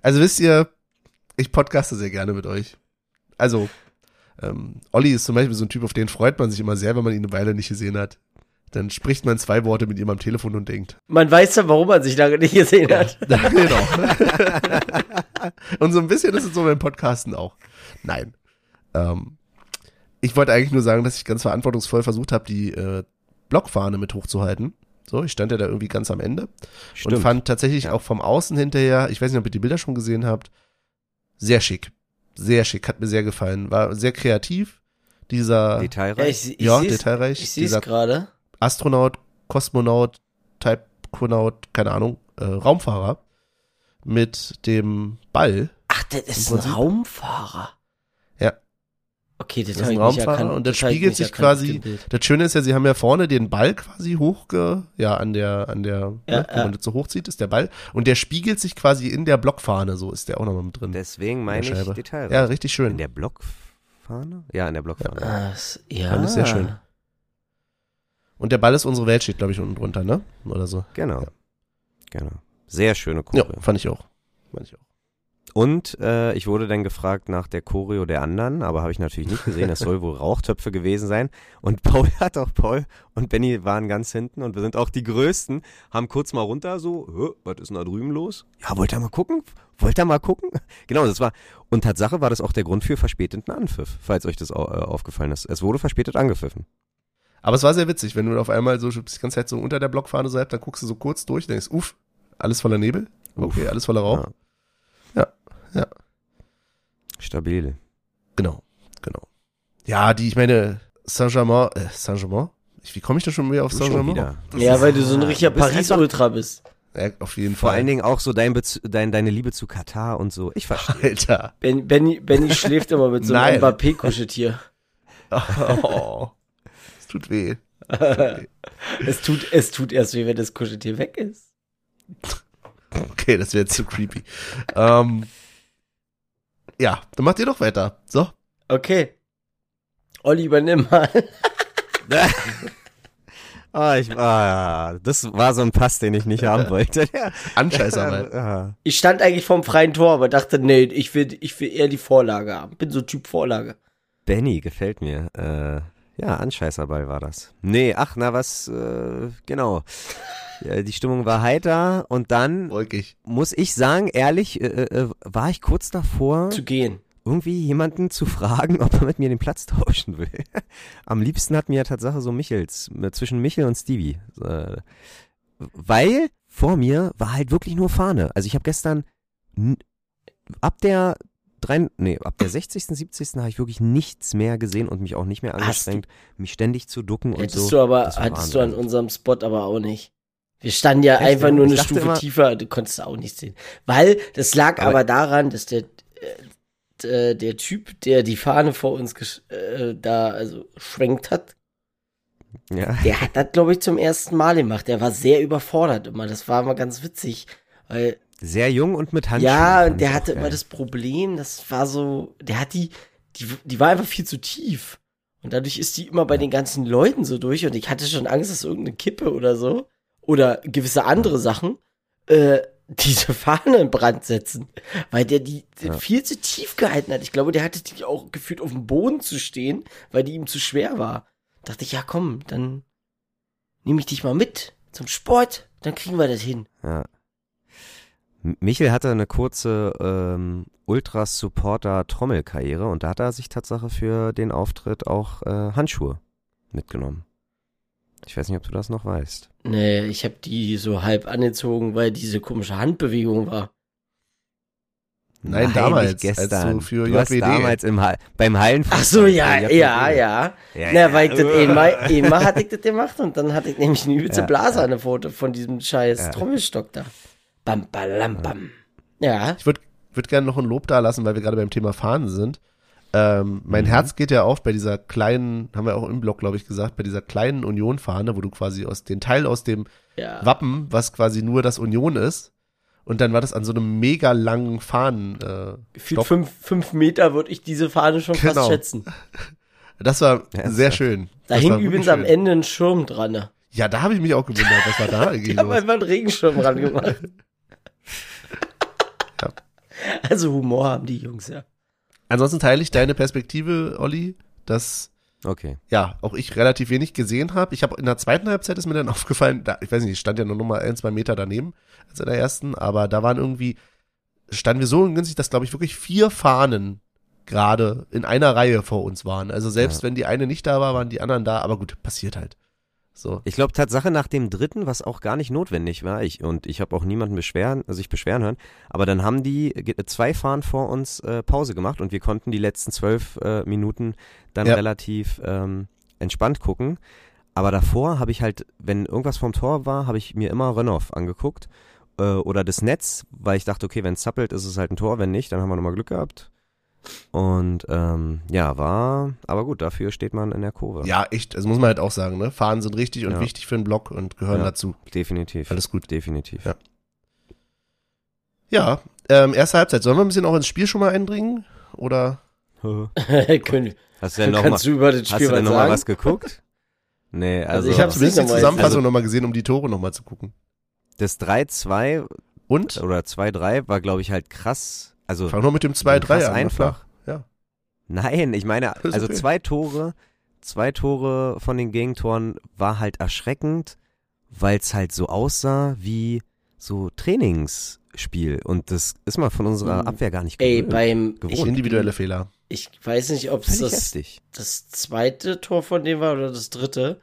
Also wisst ihr, ich podcaste sehr gerne mit euch. also, ähm, Olli ist zum Beispiel so ein Typ, auf den freut man sich immer sehr, wenn man ihn eine Weile nicht gesehen hat. Dann spricht man zwei Worte mit ihm am Telefon und denkt. Man weiß ja, warum man sich lange nicht gesehen hat. genau. und so ein bisschen ist es so beim Podcasten auch. Nein. Ähm, ich wollte eigentlich nur sagen, dass ich ganz verantwortungsvoll versucht habe, die äh, Blockfahne mit hochzuhalten. So, ich stand ja da irgendwie ganz am Ende Stimmt. und fand tatsächlich auch vom Außen hinterher, ich weiß nicht, ob ihr die Bilder schon gesehen habt, sehr schick. Sehr schick, hat mir sehr gefallen. War sehr kreativ. Dieser Ja, Detailreich. ich, ich ja, seh's- detailreich. Ich sehe es gerade. Astronaut, Kosmonaut, Typonaut, keine Ahnung, äh, Raumfahrer mit dem Ball. Ach, das ist ein Raumfahrer. Ja. Okay, das, Das ist ein Raumfahrer erkannt. und das das spiegelt sich quasi-. Das Schöne ist ja, sie haben ja vorne den Ball quasi hochge, ja, an der, an der, Ja, ne, wenn man ja. das so hochzieht, ist der Ball. Und der spiegelt sich quasi in der Blockfahne, so ist der auch nochmal mit drin. Deswegen in meine ich. Detailreich. Ja, richtig schön. In der Blockfahne? Ja, in der Blockfahne. Ah, ja. Fand ich sehr schön. Und der Ball ist unsere Welt, steht, glaube ich, unten drunter, ne? Oder so. Genau. Ja. Genau. Sehr schöne Ja, Choreo. fand ich auch. Fand ich auch. Und äh, ich wurde dann gefragt nach der Choreo der anderen, aber habe ich natürlich nicht gesehen. Es soll wohl Rauchtöpfe gewesen sein. Und Paul hat auch Paul und Benny waren ganz hinten und wir sind auch die Größten, haben kurz mal runter so, "Hä, was ist denn da drüben los? Ja, wollt ihr mal gucken? Wollt ihr mal gucken? Genau, das war, und Tatsache war das auch der Grund für verspäteten Anpfiff, falls euch das au- äh, aufgefallen ist. Es wurde verspätet angepfiffen. Aber es war sehr witzig, wenn du auf einmal so die ganze Zeit so unter der Blockfahne so halb, dann guckst du so kurz durch, denkst, uff, alles voller Nebel. Okay, alles voller Rauch. Ja. Ja. Stabil. Genau, genau. Ja, die, ich meine, Saint-Germain, äh, Saint-Germain? Wie komme ich da schon wieder auf Saint-Germain? wieder. Ja, weil du so ein richtiger Paris-Ultra bist. Ja, auf jeden Vor Fall. allen Dingen auch so dein Bez dein, deine Liebe zu Katar und so. Ich verstehe. Alter. Ben, Benny, Benny schläft immer mit so Nein. einem Mbappé-Kuscheltier. Oh, es tut weh. Es tut, es tut erst weh, wenn das Kuscheltier weg ist. Okay, das wäre jetzt zu creepy. ähm, ja, dann macht ihr doch weiter. So. Okay. Olli, übernimm mal. Ah, ich, ah, das war so ein Pass, den ich nicht haben wollte. Ja. Anscheißerei. Ah. Ich stand eigentlich vorm freien Tor, aber dachte, nee, ich will, ich will eher die Vorlage haben. Bin so Typ Vorlage. Benny gefällt mir. Äh, ja, Anscheißerball war das. Nee, ach, na was, äh, genau. Ja, die Stimmung war heiter und dann Wolkig. muss ich sagen, ehrlich, äh, äh, war ich kurz davor, Zu gehen. irgendwie jemanden zu fragen, ob er mit mir den Platz tauschen will. Am liebsten hat mir ja Tatsache so Michels, äh, zwischen Michel und Stevie. Äh, weil vor mir war halt wirklich nur Fahne. Also ich habe gestern ab der drei, nee, ab der 60., 70. habe ich wirklich nichts mehr gesehen und mich auch nicht mehr angestrengt, mich ständig zu ducken und Hättest so. du aber, hattest du an unserem Spot aber auch nicht. Wir standen ja Echt, einfach nur eine Stufe immer- tiefer, du konntest auch nicht sehen. Weil, das lag Aber- aber, daran, dass der, äh, der Typ, der die Fahne vor uns äh, da also schwenkt hat, Ja. der hat das, glaube ich, zum ersten Mal gemacht. Der war sehr überfordert immer. Das war immer ganz witzig. Weil Sehr jung und mit Handschuhen. Ja, und der hatte geil. immer das Problem, das war so, der hat die, die, die war einfach viel zu tief. Und dadurch ist die immer bei den ganzen Leuten so durch und ich hatte schon Angst, dass irgendeine Kippe oder so oder gewisse andere Sachen äh, diese Fahne in Brand setzen, weil der die Ja. viel zu tief gehalten hat. Ich glaube, der hatte die auch gefühlt auf dem Boden zu stehen, weil die ihm zu schwer war. Dachte ich, ja komm, dann nehme ich dich mal mit zum Sport, dann kriegen wir das hin. Ja. Michel hatte eine kurze ähm, Ultras-Supporter-Trommelkarriere und da hat er sich Tatsache für den Auftritt auch äh, Handschuhe mitgenommen. Ich weiß nicht, ob du das noch weißt. Nee, ich habe die so halb angezogen, weil diese komische Handbewegung war. Nein, damals, nicht gestern. für du hast JWD. damals im ha beim Hallenfußball. Ach so, ja, ja, ja. ja, Na, weil ich das einmal, einmal hatte ich das gemacht und dann hatte ich nämlich eine übelste Ja, Blase an der Foto von diesem scheiß Ja. Trommelstock da. Bam, balam, bam. Ja, Ich würde würd gerne noch ein Lob da lassen, weil wir gerade beim Thema Fahnen sind. Ähm, mein Mhm. Herz geht ja auf bei dieser kleinen, haben wir auch im Blog, glaube ich, gesagt, bei dieser kleinen Union-Fahne, wo du quasi aus den Teil aus dem ja. Wappen, was quasi nur das Union ist, und dann war das an so einem mega langen Fahnen. Äh, Gefühlt fünf, fünf Meter würde ich diese Fahne schon Genau. fast schätzen. Das war Ja, sehr schön. Da Das hing übrigens am. Ende ein Schirm dran. ne? Ja, da habe ich mich auch gewundert, was war da eigentlich Ich habe einfach einen Regenschirm ran gemacht. Ja. Also Humor haben die Jungs, ja. Ansonsten teile ich deine Perspektive, Olli, dass Okay. ja, auch ich relativ wenig gesehen habe. Ich habe in der zweiten Halbzeit ist mir dann aufgefallen, da, ich weiß nicht, ich stand ja nur noch mal ein, zwei Meter daneben als in der ersten, aber da waren irgendwie, standen wir so ungünstig, dass, glaube ich, wirklich vier Fahnen gerade in einer Reihe vor uns waren. Also selbst Ja. wenn die eine nicht da war, waren die anderen da, aber gut, passiert halt. So. Ich glaube Tatsache nach dem dritten, was auch gar nicht notwendig war, ich und ich habe auch niemanden beschweren, sich beschweren hören, aber dann haben die zwei Fahren vor uns äh, Pause gemacht und wir konnten die letzten zwölf äh, Minuten dann Ja. relativ ähm, entspannt gucken. Aber davor habe ich halt, wenn irgendwas vom Tor war, habe ich mir immer Rönnoff angeguckt äh, oder das Netz, weil ich dachte, okay, wenn es zappelt, ist es halt ein Tor, wenn nicht, dann haben wir nochmal Glück gehabt. Und ähm, ja, war, aber gut, dafür steht man in der Kurve. Ja, echt, das muss man halt auch sagen, ne? Fahnen sind richtig und Ja. wichtig für einen Block und gehören Ja. dazu. Definitiv. Alles gut. Definitiv. Ja. Ja, ähm, erste Halbzeit. Sollen wir ein bisschen auch ins Spiel schon mal eindringen? Oder? Können, Hast du denn noch mal, kannst du über das hast Spiel du was denn noch mal was geguckt? Nee, also, Also ich Zumindest die nicht nochmal- Zusammenfassung also- nochmal gesehen, um die Tore nochmal zu gucken. das 3-2 Und? oder 2-3 war, glaube ich, halt krass. Also Fang noch mit dem 2-3 krass an. einfach. Ja. Nein, ich meine, also okay. zwei Tore, zwei Tore von den Gegentoren war halt erschreckend, weil es halt so aussah wie so Trainingsspiel und das ist man von unserer Mhm. Abwehr gar nicht Ey, beim, ich, gewohnt. Individuelle Fehler. ich weiß nicht, ob es das, heftig. das zweite Tor von dem war oder das dritte.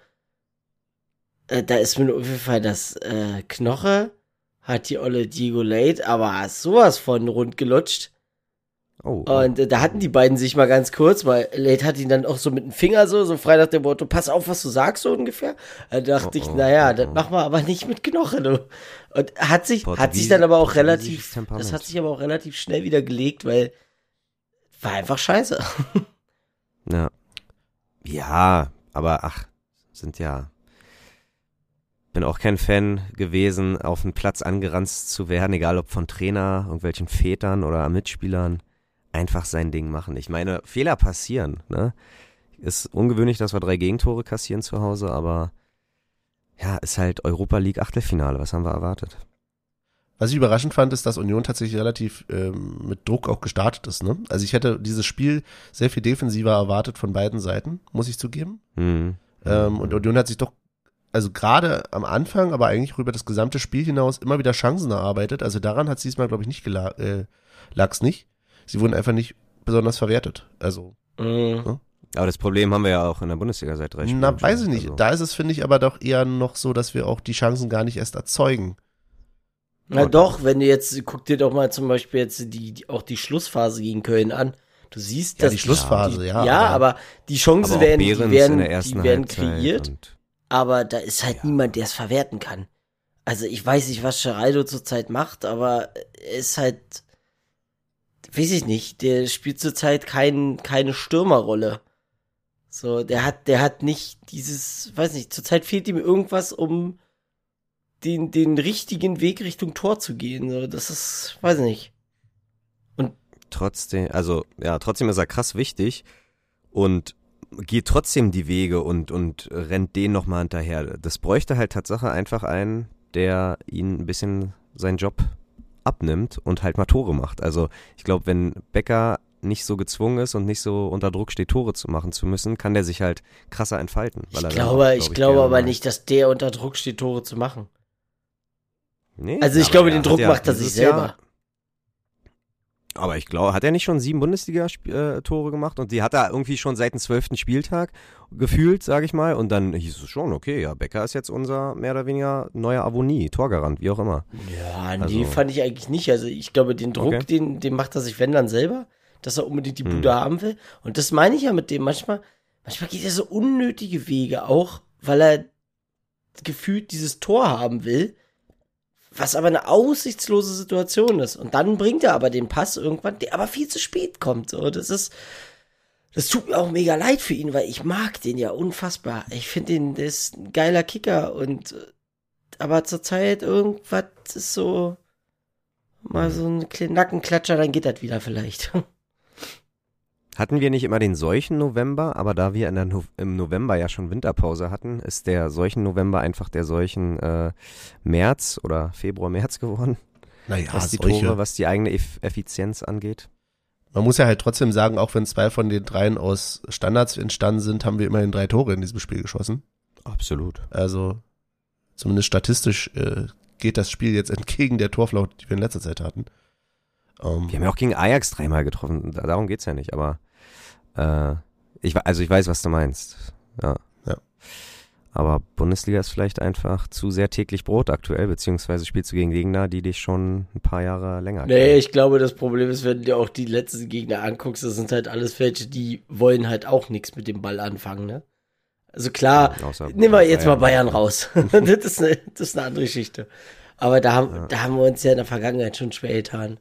Äh, da ist mir nur aufgefallen, dass äh, Knoche hat die olle Diego Late, aber sowas von rund gelutscht. Oh, oh. Und äh, da hatten die beiden sich mal ganz kurz, weil Late hat ihn dann auch so mit dem Finger so, so frei nach dem Motto, pass auf, was du sagst, so ungefähr. Da dachte Oh, ich, oh, naja, oh, das machen wir aber nicht mit Knoche, du. Und hat sich, hat sich Portugies- dann aber auch relativ, das hat sich aber auch relativ schnell wieder gelegt, weil war einfach scheiße. Ja. Ja, aber ach, sind ja. Bin auch kein Fan gewesen, auf den Platz angeranzt zu werden, egal ob von Trainer, irgendwelchen Vätern oder Mitspielern. Einfach sein Ding machen. Ich meine, Fehler passieren, ne? Ist ungewöhnlich, dass wir drei Gegentore kassieren zu Hause, aber ja, ist halt Europa League Achtelfinale. Was haben wir erwartet? Was ich überraschend fand, ist, dass Union tatsächlich relativ ähm, mit Druck auch gestartet ist. Ne? Also ich hätte dieses Spiel sehr viel defensiver erwartet von beiden Seiten, muss ich zugeben. Hm. Ähm, und Union hat sich doch, also gerade am Anfang, aber eigentlich auch über das gesamte Spiel hinaus immer wieder Chancen erarbeitet. Also daran hat es diesmal, glaube ich, nicht gela äh, lag's nicht. Sie wurden einfach nicht besonders verwertet. Also, Mhm. Aber das Problem haben wir ja auch in der Bundesliga seit drei Spielen. na, schon. weiß ich nicht. Also, Da ist es, finde ich, aber doch eher noch so, dass wir auch die Chancen gar nicht erst erzeugen. Na doch, wenn du jetzt, guck dir doch mal zum Beispiel jetzt die, die auch die Schlussphase gegen Köln an. Du siehst, Ja, dass die Schlussphase, die, ja, Ja, aber- aber, die Chancen aber werden, die werden, der ersten die werden kreiert, und- aber da ist halt niemand, der es verwerten kann. Also ich weiß nicht, was Geraldo zurzeit macht, aber er ist halt, weiß ich nicht, der spielt zurzeit kein, keine Stürmerrolle. So, der hat, der hat nicht dieses, weiß nicht, zurzeit fehlt ihm irgendwas, um den, den richtigen Weg Richtung Tor zu gehen. So, das ist, weiß ich nicht. trotzdem, also ja, trotzdem ist er krass wichtig und geht trotzdem die Wege und, und rennt den nochmal hinterher. Das bräuchte halt Tatsache einfach einen, der ihn ein bisschen seinen Job abnimmt und halt mal Tore macht. Also ich glaube, wenn Becker nicht so gezwungen ist und nicht so unter Druck steht, Tore zu machen zu müssen, kann der sich halt krasser entfalten. Ich glaube, auch, ich glaub glaube aber nicht, dass der unter Druck steht, Tore zu machen. Nee, Also ich glaube, den Druck macht er sich selber. Jahr- Aber ich glaube, hat er nicht schon sieben Bundesliga-Tore gemacht und die hat er irgendwie schon seit dem zwölften Spieltag gefühlt, sage ich mal. Und dann hieß es schon, okay, ja, Becker ist jetzt unser mehr oder weniger neuer Avonie, Torgarant, wie auch immer. Ja, nee, Also- fand ich eigentlich nicht. Also ich glaube, den Druck, Okay. den, den macht er sich, wenn dann selber, dass er unbedingt die Hm. Bude haben will. Und das meine ich ja mit dem. Manchmal, manchmal geht er so unnötige Wege auch, weil er gefühlt dieses Tor haben will, was aber eine aussichtslose Situation ist. Und dann bringt er aber den Pass irgendwann, der aber viel zu spät kommt. So, das ist, das tut mir auch mega leid für ihn, weil ich mag den ja unfassbar. Ich finde den, der ist ein geiler Kicker und äh, aber zurzeit irgendwas ist so mal so ein Nackenklatscher, dann geht das wieder vielleicht. Hatten wir nicht immer den Seuchen November, aber da wir no im November ja schon Winterpause hatten, ist der Seuchen November einfach der Seuchen äh, März oder Februar, März geworden, Naja, was die solche. Tore, was die eigene Eff Effizienz angeht. Man muss ja halt trotzdem sagen, auch wenn zwei von den dreien aus Standards entstanden sind, haben wir immerhin drei Tore in diesem Spiel geschossen. Absolut. Also zumindest statistisch äh, geht das Spiel jetzt entgegen der Torflaut, die wir in letzter Zeit hatten. Ähm, Wir haben ja auch gegen Ajax dreimal getroffen. Da- Darum geht's ja nicht, aber äh, ich, also ich weiß, was du meinst. Ja. Ja. Aber Bundesliga ist vielleicht einfach zu sehr täglich Brot aktuell, beziehungsweise spielst du gegen Gegner, die dich schon ein paar Jahre länger Nee, ich glaube, das Problem ist, wenn du dir auch die letzten Gegner anguckst, das sind halt alles welche, die wollen halt auch nichts mit dem Ball anfangen, ne? Also klar, kennen. Außer nehmen wir jetzt mal Bayern. Bayern raus. das, ist eine, das ist eine andere Geschichte. Aber da haben, Ja. da haben wir uns ja in der Vergangenheit schon schwer getan.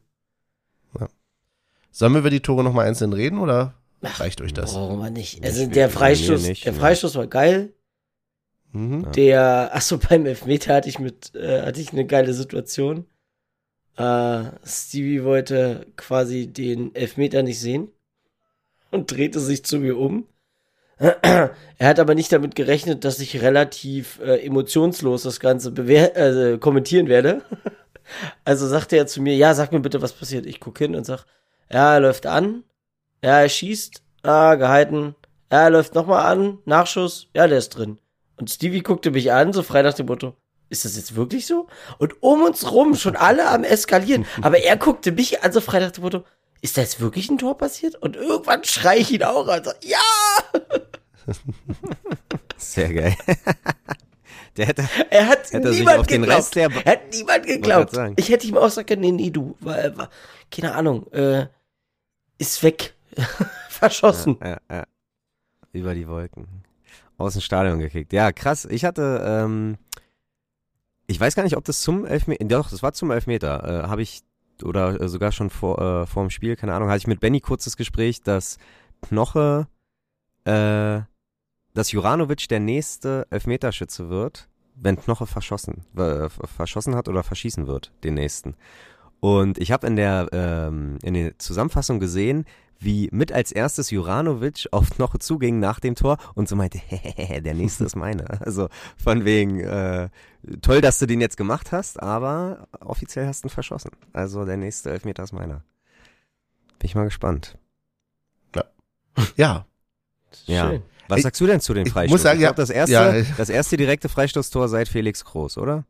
Sollen wir über die Tore nochmal einzeln reden oder reicht euch das? Wir nicht. Also der Freistoß, nicht, der ne. Freistoß war geil. Mhm. Der, ach so, beim Elfmeter hatte ich mit, äh, hatte ich eine geile Situation. Äh, Stevie wollte quasi den Elfmeter nicht sehen und drehte sich zu mir um. Er hat aber nicht damit gerechnet, dass ich relativ äh, emotionslos das Ganze äh, kommentieren werde. Also sagte er zu mir, ja, sag mir bitte, was passiert. Ich gucke hin und sag, ja, er läuft an, ja, er schießt, ah, gehalten, ja, er läuft nochmal an, Nachschuss, ja, der ist drin. Und Stevie guckte mich an, so frei nach dem Motto, ist das jetzt wirklich so? Und um uns rum schon alle am eskalieren. Aber er guckte mich an, so frei nach dem Motto, ist da jetzt wirklich ein Tor passiert? Und irgendwann schrei ich ihn auch an, so, ja! Sehr geil. der hätte, Er hat Hätte er niemand auf den geglaubt. Rest der- er hat niemand geglaubt. Ich hätte ihm auch sagen können, nee, nee, du, keine Ahnung, äh, ist weg. Verschossen. ja, ja, über die Wolken. Aus dem Stadion gekickt. Ja, krass. Ich hatte, ähm, ich weiß gar nicht, ob das zum Elfmeter, doch, das war zum Elfmeter, äh, habe ich, oder äh, sogar schon vor, äh, vor dem Spiel, keine Ahnung, hatte ich mit Benny kurzes Gespräch, dass Knoche, äh, dass Juranovic der nächste Elfmeterschütze wird, wenn Knoche verschossen, äh, verschossen hat oder verschießen wird, den nächsten. Und ich habe in der ähm, in der Zusammenfassung gesehen, wie mit als erstes Juranovic auf Knoche zuging nach dem Tor und so meinte, der nächste ist meiner. Also von wegen, äh, toll, dass du den jetzt gemacht hast, aber offiziell hast du ihn verschossen. Also der nächste Elfmeter ist meiner. Bin ich mal gespannt. Ja, Ja. Schön. Was Ich- sagst du denn zu den ich Freistoßen? muss sagen, ich ja, glaub, das erste, ja. das erste direkte Freistoßtor seit Felix Groß, oder?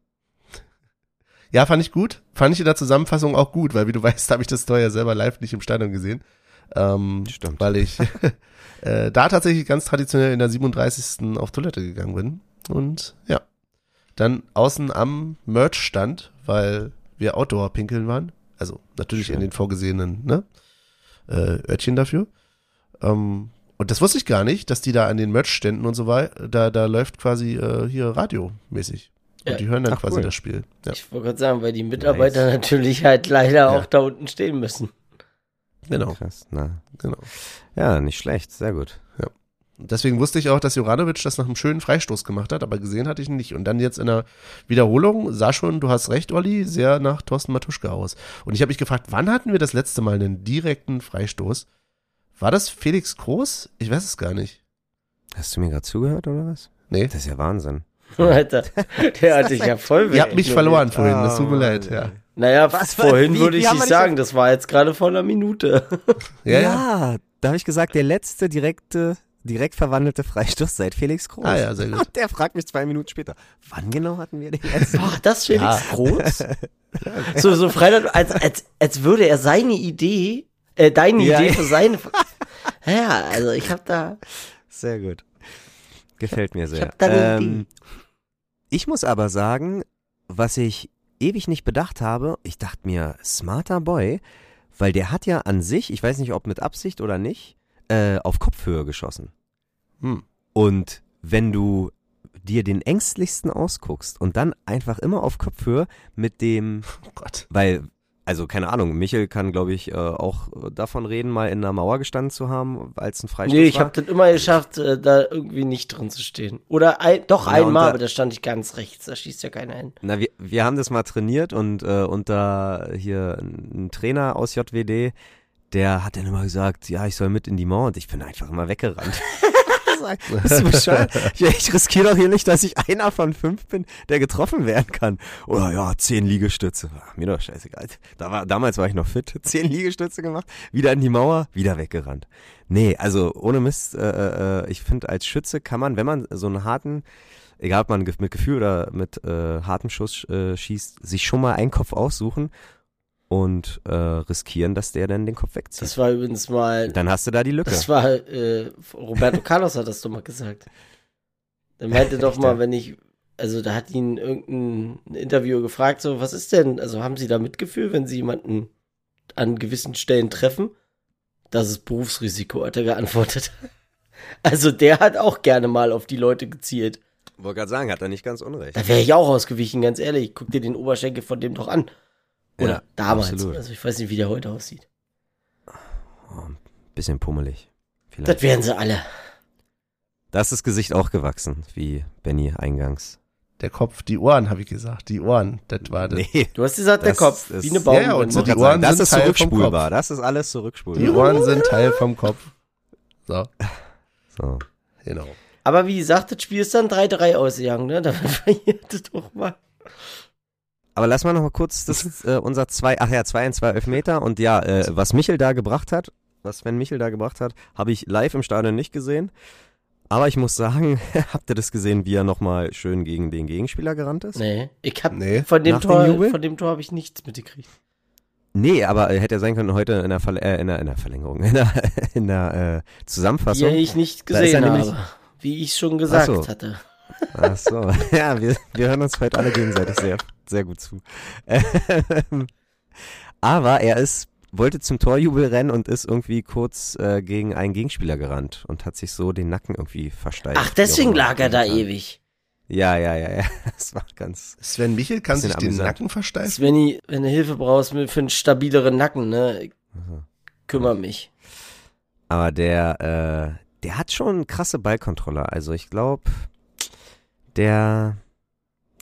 Ja, fand ich gut. Fand ich in der Zusammenfassung auch gut, weil wie du weißt, habe ich das Tor ja selber live nicht im Stadion gesehen. Ähm, Stimmt. Weil ich äh, da tatsächlich ganz traditionell in der 37. auf Toilette gegangen bin. Und ja, dann außen am Merch-Stand, weil wir Outdoor pinkeln waren. Also natürlich Schön. in den vorgesehenen ne? äh, Örtchen dafür. Ähm, und das wusste ich gar nicht, dass die da an den Merch-Ständen und so weiter, da, da läuft quasi äh, hier radiomäßig. Und Ja. die hören dann Ach, quasi cool. das Spiel. Ja, Ich wollte gerade sagen, weil die Mitarbeiter natürlich halt leider auch da unten stehen müssen. genau, Krass, na. genau. Ja, nicht schlecht, sehr gut. Deswegen wusste ich auch, dass Juranovic das nach einem schönen Freistoß gemacht hat, aber gesehen hatte ich ihn nicht. Und dann jetzt in der Wiederholung sah schon, du hast recht, Olli, sehr nach Thorsten Matuschka aus. Und ich habe mich gefragt, wann hatten wir das letzte Mal einen direkten Freistoß? War das Felix Groß? Ich weiß es gar nicht. Hast du mir gerade zugehört oder was? Nee. Das ist ja Wahnsinn. Alter, der hatte ich ja voll Ihr habt mich verloren vorhin, das tut mir Oh, leid, ja. Naja, Was, vorhin wie- würde ich nicht dich sagen, das war jetzt gerade vor einer Minute. Ja, ja. da habe ich gesagt, der letzte direkte, direkt verwandelte Freistoß seit Felix Groß. Ah ja, sehr gut. Und der fragt mich zwei Minuten später, wann genau hatten wir den jetzt? Boah, das Felix Ja. Groß? so, so Freitag, als, als, als würde er seine Idee, äh, deine Ja. Idee für seine. ja, also ich hab da. Sehr gut. Gefällt mir sehr. hab da eine ähm, ich muss aber sagen, was ich ewig nicht bedacht habe, ich dachte mir, smarter Boy, weil der hat ja an sich, ich weiß nicht, ob mit Absicht oder nicht, äh, auf Kopfhöhe geschossen. Hm. Und wenn du dir den ängstlichsten ausguckst und dann einfach immer auf Kopfhöhe mit dem, Oh Gott. weil, also keine Ahnung, Michel kann, glaube ich, äh, auch davon reden, mal in einer Mauer gestanden zu haben, als ein Freistoß Nee, ich habe das immer geschafft, äh, da irgendwie nicht drin zu stehen. Oder ein, doch Ja, einmal, da- aber da stand ich ganz rechts, da schießt ja keiner hin. Na, wir, wir haben das mal trainiert und äh, unter hier ein Trainer aus JWD, der hat dann immer gesagt, ja, ich soll mit in die Mauer und ich bin einfach immer weggerannt. sagen? Bist du bescheuert? Ich, ich riskiere doch hier nicht, dass ich einer von fünf bin, der getroffen werden kann. Oder ja, zehn Liegestütze. Ach, mir doch scheißegal. Da war, damals war ich noch fit. Zehn Liegestütze gemacht, wieder in die Mauer, wieder weggerannt. Nee, also ohne Mist, äh, äh, ich finde, als Schütze kann man, wenn man so einen harten, egal ob man mit Gefühl oder mit äh, hartem Schuss äh, schießt, sich schon mal einen Kopf aussuchen und äh, riskieren, dass der dann den Kopf wegzieht. Das war übrigens mal, Dann hast du da die Lücke. das war, äh, Roberto Carlos hat das doch mal gesagt. Der meinte doch mal, wenn ich, also da hat ihn irgendein Interviewer gefragt, so, was ist denn, also haben Sie da Mitgefühl, wenn Sie jemanden an gewissen Stellen treffen? Das ist Berufsrisiko, hat er geantwortet. Also der hat auch gerne mal auf die Leute gezielt. Wollte gerade sagen, hat er nicht ganz unrecht. Da wäre ich auch ausgewichen, ganz ehrlich. Guck dir den Oberschenkel von dem doch an. Oder Ja, damals. absolut. Also ich weiß nicht, wie der heute aussieht. Bisschen pummelig. Das Vielleicht. wären sie alle. Da ist das Gesicht auch gewachsen, wie Benny eingangs. Der Kopf, die Ohren, habe ich gesagt. Die Ohren, das war das. Nee. Du hast gesagt, der Das Kopf, ist- wie eine Ja, Baumrinde. ja, und so die Ohren das sind ist Teil vom zurückspulbar. Kopf. Das ist alles Die zurückspulbar. Ohren sind Teil vom Kopf. So, So. genau. Aber wie gesagt, das Spiel ist dann 3-3 ausgegangen, ne? Damit verliert es doch mal. Aber lass mal noch mal kurz das, äh, unser zwei, ach ja, 2 ein 2 Elfmeter und ja, äh, was Michel da gebracht hat, was Sven Michel da gebracht hat, habe ich live im Stadion nicht gesehen. Aber ich muss sagen, habt ihr das gesehen, wie er nochmal schön gegen den Gegenspieler gerannt ist? Nee, ich hab Nee. von dem Nach dem Tor, Jubel? von dem Tor habe ich nichts mitgekriegt. Nee, aber äh, hätte ja sein können heute in der, Verl äh, in der, in der Verlängerung, in der, in der äh, Zusammenfassung. Die ich nicht gesehen nämlich- habe. Wie ich schon gesagt Ach so. hatte. Ach so, ja, wir, wir hören uns heute alle gegenseitig sehr, sehr gut zu. Ähm, Aber er ist, wollte zum Torjubel rennen und ist irgendwie kurz äh, gegen einen Gegenspieler gerannt und hat sich so den Nacken irgendwie versteift. Ach, deswegen lag er da ewig. Ja, ja, ja, ja. Das war ganz. Sven Michel kann sich den amüsant. Nacken versteifen. Svenny, wenn du Hilfe brauchst mit- für einen stabileren Nacken, ne? Ich Mhm. kümmere mich. Aber der, äh, der hat schon krasse Ballkontrolle. Also ich glaube, der,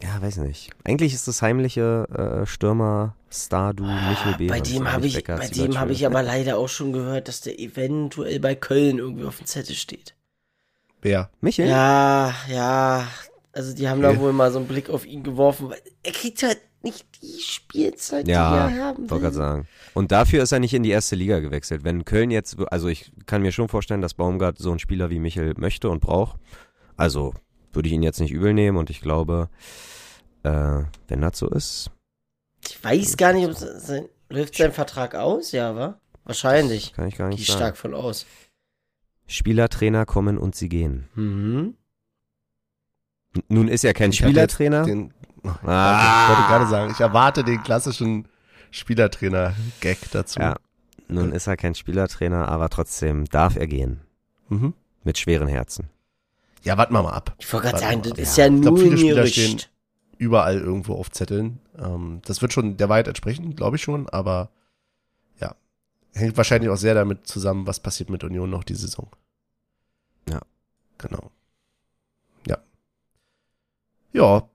ja, weiß nicht. Eigentlich ist das heimliche äh, Stürmer Star du Michel Behrens. Ah, Bei dem habe ich, bei Siebert dem habe ich aber leider auch schon gehört, dass der eventuell bei Köln irgendwie auf dem Zettel steht. Wer? Michel? Ja, ja. Also die haben da Okay. wohl mal so einen Blick auf ihn geworfen, weil er kriegt halt nicht die Spielzeit, Ja, die er haben Wollte gerade will. sagen. Und dafür ist er nicht in die erste Liga gewechselt. Wenn Köln jetzt, also ich kann mir schon vorstellen, dass Baumgart so einen Spieler wie Michel möchte und braucht. Also würde ich ihn jetzt nicht übel nehmen und ich glaube, äh, wenn das so ist, Ich weiß gar nicht, ob sein, läuft sein Vertrag aus, ja, wa? Wahrscheinlich. kann ich gar Gehe nicht ich sagen. stark von aus. Spieler, Trainer kommen und sie gehen. Mhm. Nun ist er kein Ich Spielertrainer. Den, Ah. Ich wollte gerade sagen, ich erwarte den klassischen Spielertrainer-Gag dazu. Ja. Nun ist er kein Spielertrainer, aber trotzdem darf er gehen. Mhm. Mit schweren Herzen. Ja, warten wir mal ab. Ich wollte gerade sagen, das ist Ja, ja ich glaub, nur viele ein Spieler stehen- Überall irgendwo auf Zetteln. Ähm, das wird schon der Wahrheit entsprechen, glaube ich schon, aber ja. Hängt wahrscheinlich auch sehr damit zusammen, was passiert mit Union noch die Saison. Ja. Genau. Ja. Ja.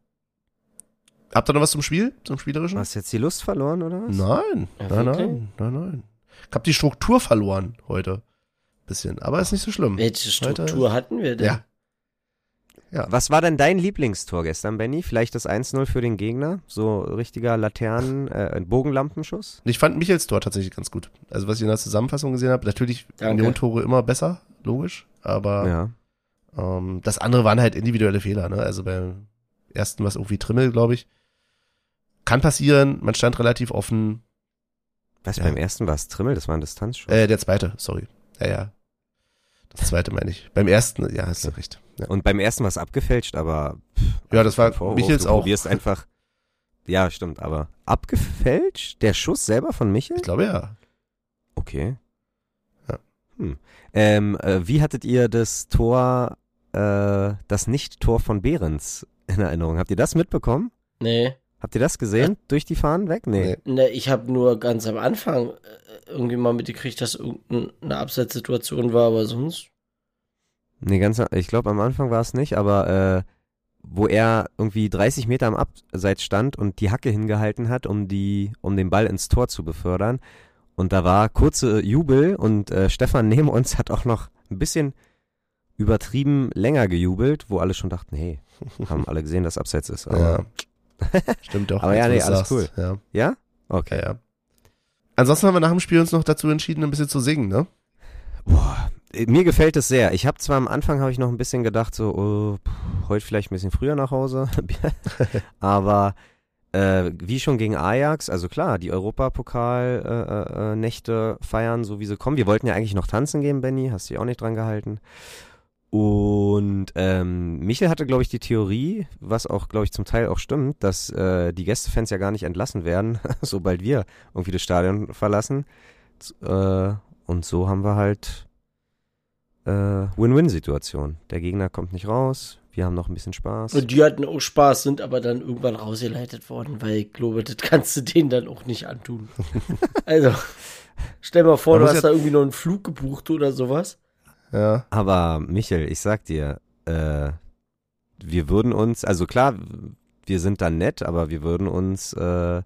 Habt ihr noch was zum Spiel? Zum Spielerischen? Hast du jetzt die Lust verloren, oder was? Nein, Ja, nein, nein, nein, nein. Ich habe die Struktur verloren heute. Bisschen, aber ist nicht so schlimm. Welche Heute- Struktur hatten wir denn? Ja. Ja. Was war denn dein Lieblingstor gestern, Benny? Vielleicht das 1-0 für den Gegner? So richtiger Laternen, äh, ein Bogenlampenschuss? Ich fand Michels Tor tatsächlich ganz gut. Also was ich in der Zusammenfassung gesehen habe, natürlich Danke. Union-Tore immer besser, logisch. Aber Ja. ähm, das andere waren halt individuelle Fehler. Ne? Also beim ersten war es irgendwie Trimmel, glaube ich. Kann passieren, man stand relativ offen. Was, Ja. beim ersten war es Trimmel? Das war ein Distanzschuss. Äh, der zweite, sorry. Ja, ja. Das zweite meine ich. Beim ersten, ja, hast du recht. Ja, Und beim ersten war es abgefälscht, aber ja das war Vorwurf. Michels du auch. probierst einfach. Ja, stimmt, aber abgefälscht? Der Schuss selber von Michel? Ich glaube ja. Okay. Ja. Hm. Ähm, äh, wie hattet ihr das Tor, äh, das Nicht-Tor von Behrens in Erinnerung? Habt ihr das mitbekommen? Nee. Habt ihr das gesehen? Durch die Fahnen weg? Nee. Nee. Ne, ich habe nur ganz am Anfang äh, irgendwie mal mitgekriegt, dass irgendeine Abseitssituation war, aber sonst. Nee, ganz, ich glaube am Anfang war es nicht, aber äh, wo er irgendwie 30 Meter am Abseits stand und die Hacke hingehalten hat, um die, um den Ball ins Tor zu befördern. Und da war kurze Jubel und äh, Stefan neben uns hat auch noch ein bisschen übertrieben länger gejubelt, wo alle schon dachten, hey, haben alle gesehen, dass Abseits ist. Aber, Ja. Stimmt doch. Aber ja, nee, alles sagst. Ja. ja? Okay. ja, ja. Ansonsten haben wir nach dem Spiel uns noch dazu entschieden, ein bisschen zu singen, ne? Boah, mir gefällt es sehr. Ich habe zwar am Anfang habe ich noch ein bisschen gedacht, so oh, pff, heute vielleicht ein bisschen früher nach Hause, aber äh, wie schon gegen Ajax, also klar, die Europapokal-Nächte äh, äh, Nächte feiern, so wie sie kommen. Wir wollten ja eigentlich noch tanzen gehen, Benny, hast dich auch nicht dran gehalten. Und ähm, Michel hatte, glaube ich, die Theorie, was auch, glaube ich, zum Teil auch stimmt, dass äh, die Gästefans ja gar nicht entlassen werden, sobald wir irgendwie das Stadion verlassen. Äh, und so haben wir halt äh, Win-Win-Situation. Der Gegner kommt nicht raus, wir haben noch ein bisschen Spaß. Und die hatten auch Spaß, sind aber dann irgendwann rausgeleitet worden, weil ich glaube, das kannst du denen dann auch nicht antun. also, stell mal vor, Man du hast ja- da irgendwie noch einen Flug gebucht oder sowas. Ja. Aber Michel, ich sag dir, äh, wir würden uns, also klar, wir sind dann nett, aber wir würden uns, äh,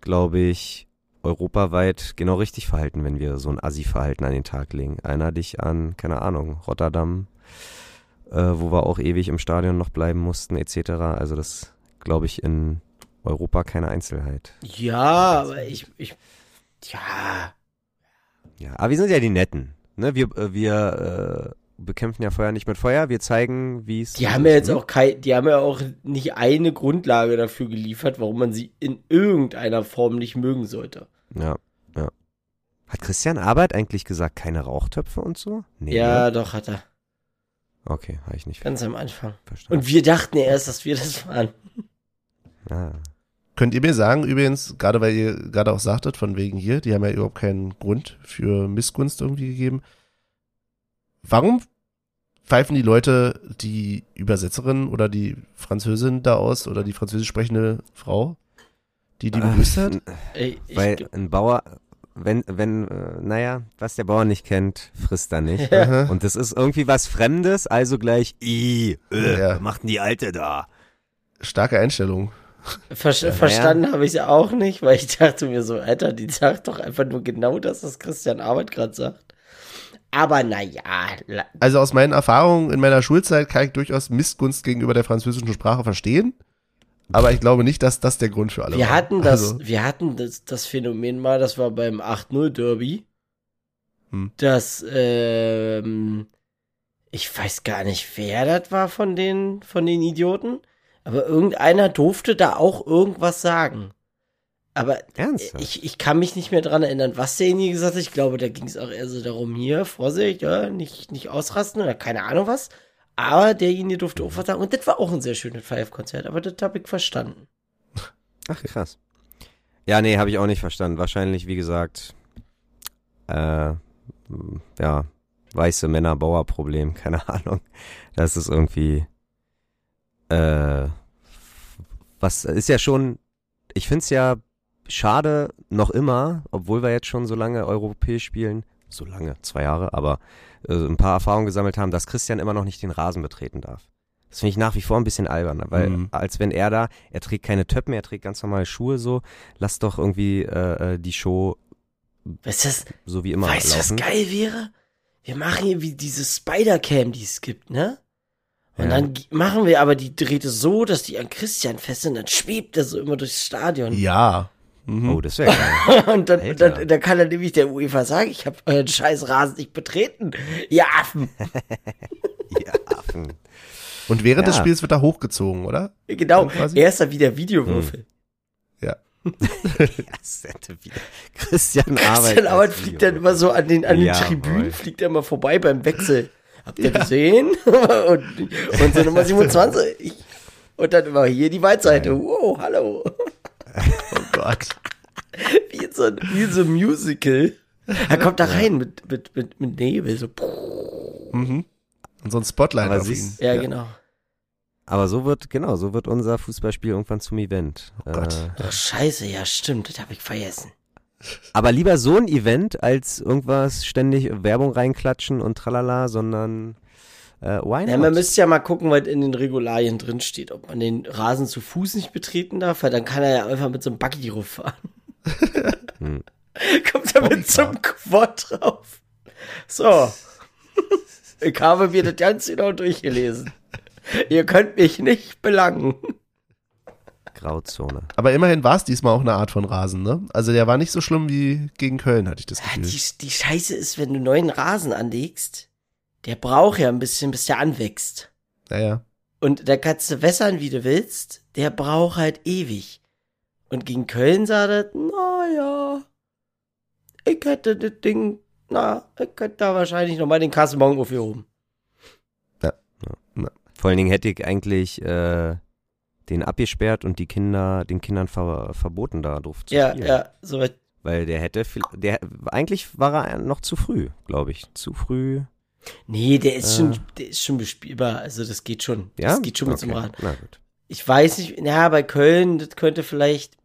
glaube ich, europaweit genau richtig verhalten, wenn wir so ein Assi-Verhalten an den Tag legen. Einer dich an, keine Ahnung, Rotterdam, äh, wo wir auch ewig im Stadion noch bleiben mussten, etc. Also das, glaube ich, in Europa keine Einzelheit. Ja, aber ich, ich, ja, Ja, aber wir sind ja die Netten. Ne? Wir, äh, wir äh, bekämpfen ja Feuer nicht mit Feuer, wir zeigen, wie es. die haben ja jetzt ne? auch kein, die haben ja auch nicht eine Grundlage dafür geliefert, warum man sie in irgendeiner Form nicht mögen sollte. Ja, ja. Hat Christian Arbeit eigentlich gesagt, keine Rauchtöpfe und so? Nee, ja, ne? doch, hat er. Okay, habe ich nicht Ganz am Anfang. verstanden. Und wir dachten ja erst, dass wir das waren. ah. Könnt ihr mir sagen, übrigens, gerade weil ihr gerade auch sagtet, von wegen hier, die haben ja überhaupt keinen Grund für Missgunst irgendwie gegeben. Warum pfeifen die Leute die Übersetzerin oder die Französin da aus oder die französisch sprechende Frau, die die begrüßt hat? Ey, Weil ein Bauer, wenn, wenn, äh, naja, was der Bauer nicht kennt, frisst er nicht. Und das ist irgendwie was Fremdes, also gleich, i, äh, Ja. was macht denn die Alte da? Starke Einstellung. Ver verstanden habe ich es auch nicht, weil ich dachte mir so, Alter, die sagt doch einfach nur genau das, was Christian Arbeit gerade sagt. Aber naja, Also aus meinen Erfahrungen in meiner Schulzeit kann ich durchaus Missgunst gegenüber der französischen Sprache verstehen. Aber ich glaube nicht, dass das der Grund für alle wir war. hatten das, Also, wir hatten das, das Phänomen mal, das war beim 8-0 Derby, Hm. dass, ähm, ich weiß gar nicht, wer das war von den, von den Idioten, aber irgendeiner durfte da auch irgendwas sagen. Aber Ernsthaft? ich, ich kann mich nicht mehr dran erinnern, was derjenige gesagt hat. Ich glaube, da ging es auch eher so darum, hier, Vorsicht, ja, nicht, nicht ausrasten oder keine Ahnung was. Aber derjenige durfte auch was sagen. Und das war auch ein sehr schönes Five-Konzert, aber das habe ich verstanden. Ach, krass. Ja, nee, habe ich auch nicht verstanden. Wahrscheinlich, wie gesagt, äh, ja, weiße Männer-Bauer-Problem, keine Ahnung. Das ist irgendwie, äh, was ist ja schon, ich find's ja schade noch immer, obwohl wir jetzt schon so lange europäisch spielen, so lange, zwei Jahre, aber äh, ein paar Erfahrungen gesammelt haben, dass Christian immer noch nicht den Rasen betreten darf. Das finde ich nach wie vor ein bisschen albern, weil Mhm. als wenn er da, er trägt keine Töppen, er trägt ganz normale Schuhe so, lass doch irgendwie äh, äh, die Show Weißt du, was- so wie immer weißt du, was laufen. geil wäre? Wir machen hier wie diese Spider-Cam, die es gibt, ne? Und Ja. dann machen wir aber die Drähte so, dass die an Christian fest sind, dann schwebt er so immer durchs Stadion. ja. Mhm. Oh, das wäre geil. Und dann, dann, dann kann er nämlich der UEFA sagen, ich habe euren scheiß Rasen nicht betreten. Ihr Affen. Ihr Affen. Und während des Ja. Spiels wird er hochgezogen, oder? Genau, er ist dann wieder Videowürfel. Ja. Das hätte wieder Christian Arbeit. Christian Arbeit fliegt dann immer so an den, an den Jawohl. Tribünen, fliegt er immer vorbei beim Wechsel. Habt ihr gesehen? und, und so Nummer 27. Und dann immer hier die Weitseite. Wow, hallo. Oh Gott. Wie in so, ein- wie in so ein Musical. Er kommt da rein mit, mit, mit, mit Nebel. So. Mhm. Und so ein Spotlight Aber auf ihn. siehst- Ja, genau. Aber so wird, genau, so wird unser Fußballspiel irgendwann zum Event. Oh Gott. Äh, Ach, scheiße, ja, stimmt. Das habe ich vergessen. Aber lieber so ein Event, als irgendwas ständig Werbung reinklatschen und tralala, sondern äh, why not? Ja, man müsste ja mal gucken, was in den Regularien drin steht. Ob man den Rasen zu Fuß nicht betreten darf, weil dann kann er ja einfach mit so einem Buggy rumfahren. Hm. Kommt er mit so einem Quad drauf. So. Ich habe mir das ganz genau durchgelesen. Ihr könnt mich nicht belangen. Grauzone. Aber immerhin war es diesmal auch eine Art von Rasen, ne? Also der war nicht so schlimm wie gegen Köln, hatte ich das Ja, Gefühl. die, die Scheiße ist, wenn du neuen Rasen anlegst, der braucht ja ein bisschen, bis der anwächst. Naja. Und da kannst du wässern, wie du willst. Der braucht halt ewig. Und gegen Köln sah das, naja, ich hätte das Ding, na, ich hätte da wahrscheinlich nochmal den Kassenbon aufgehoben. Vor allen Dingen hätte ich eigentlich äh, den abgesperrt und die Kinder, den Kindern ver verboten, da drauf zu Ja, spielen. ja, soweit. Weil der hätte, viel- der eigentlich war er noch zu früh, glaube ich. Zu früh. Nee, der ist Äh. schon, der ist schon bespielbar. Also das geht schon. Ja, Das geht schon mit okay. zum Rad. Na gut. Ich weiß nicht, ja, bei Köln, das könnte vielleicht,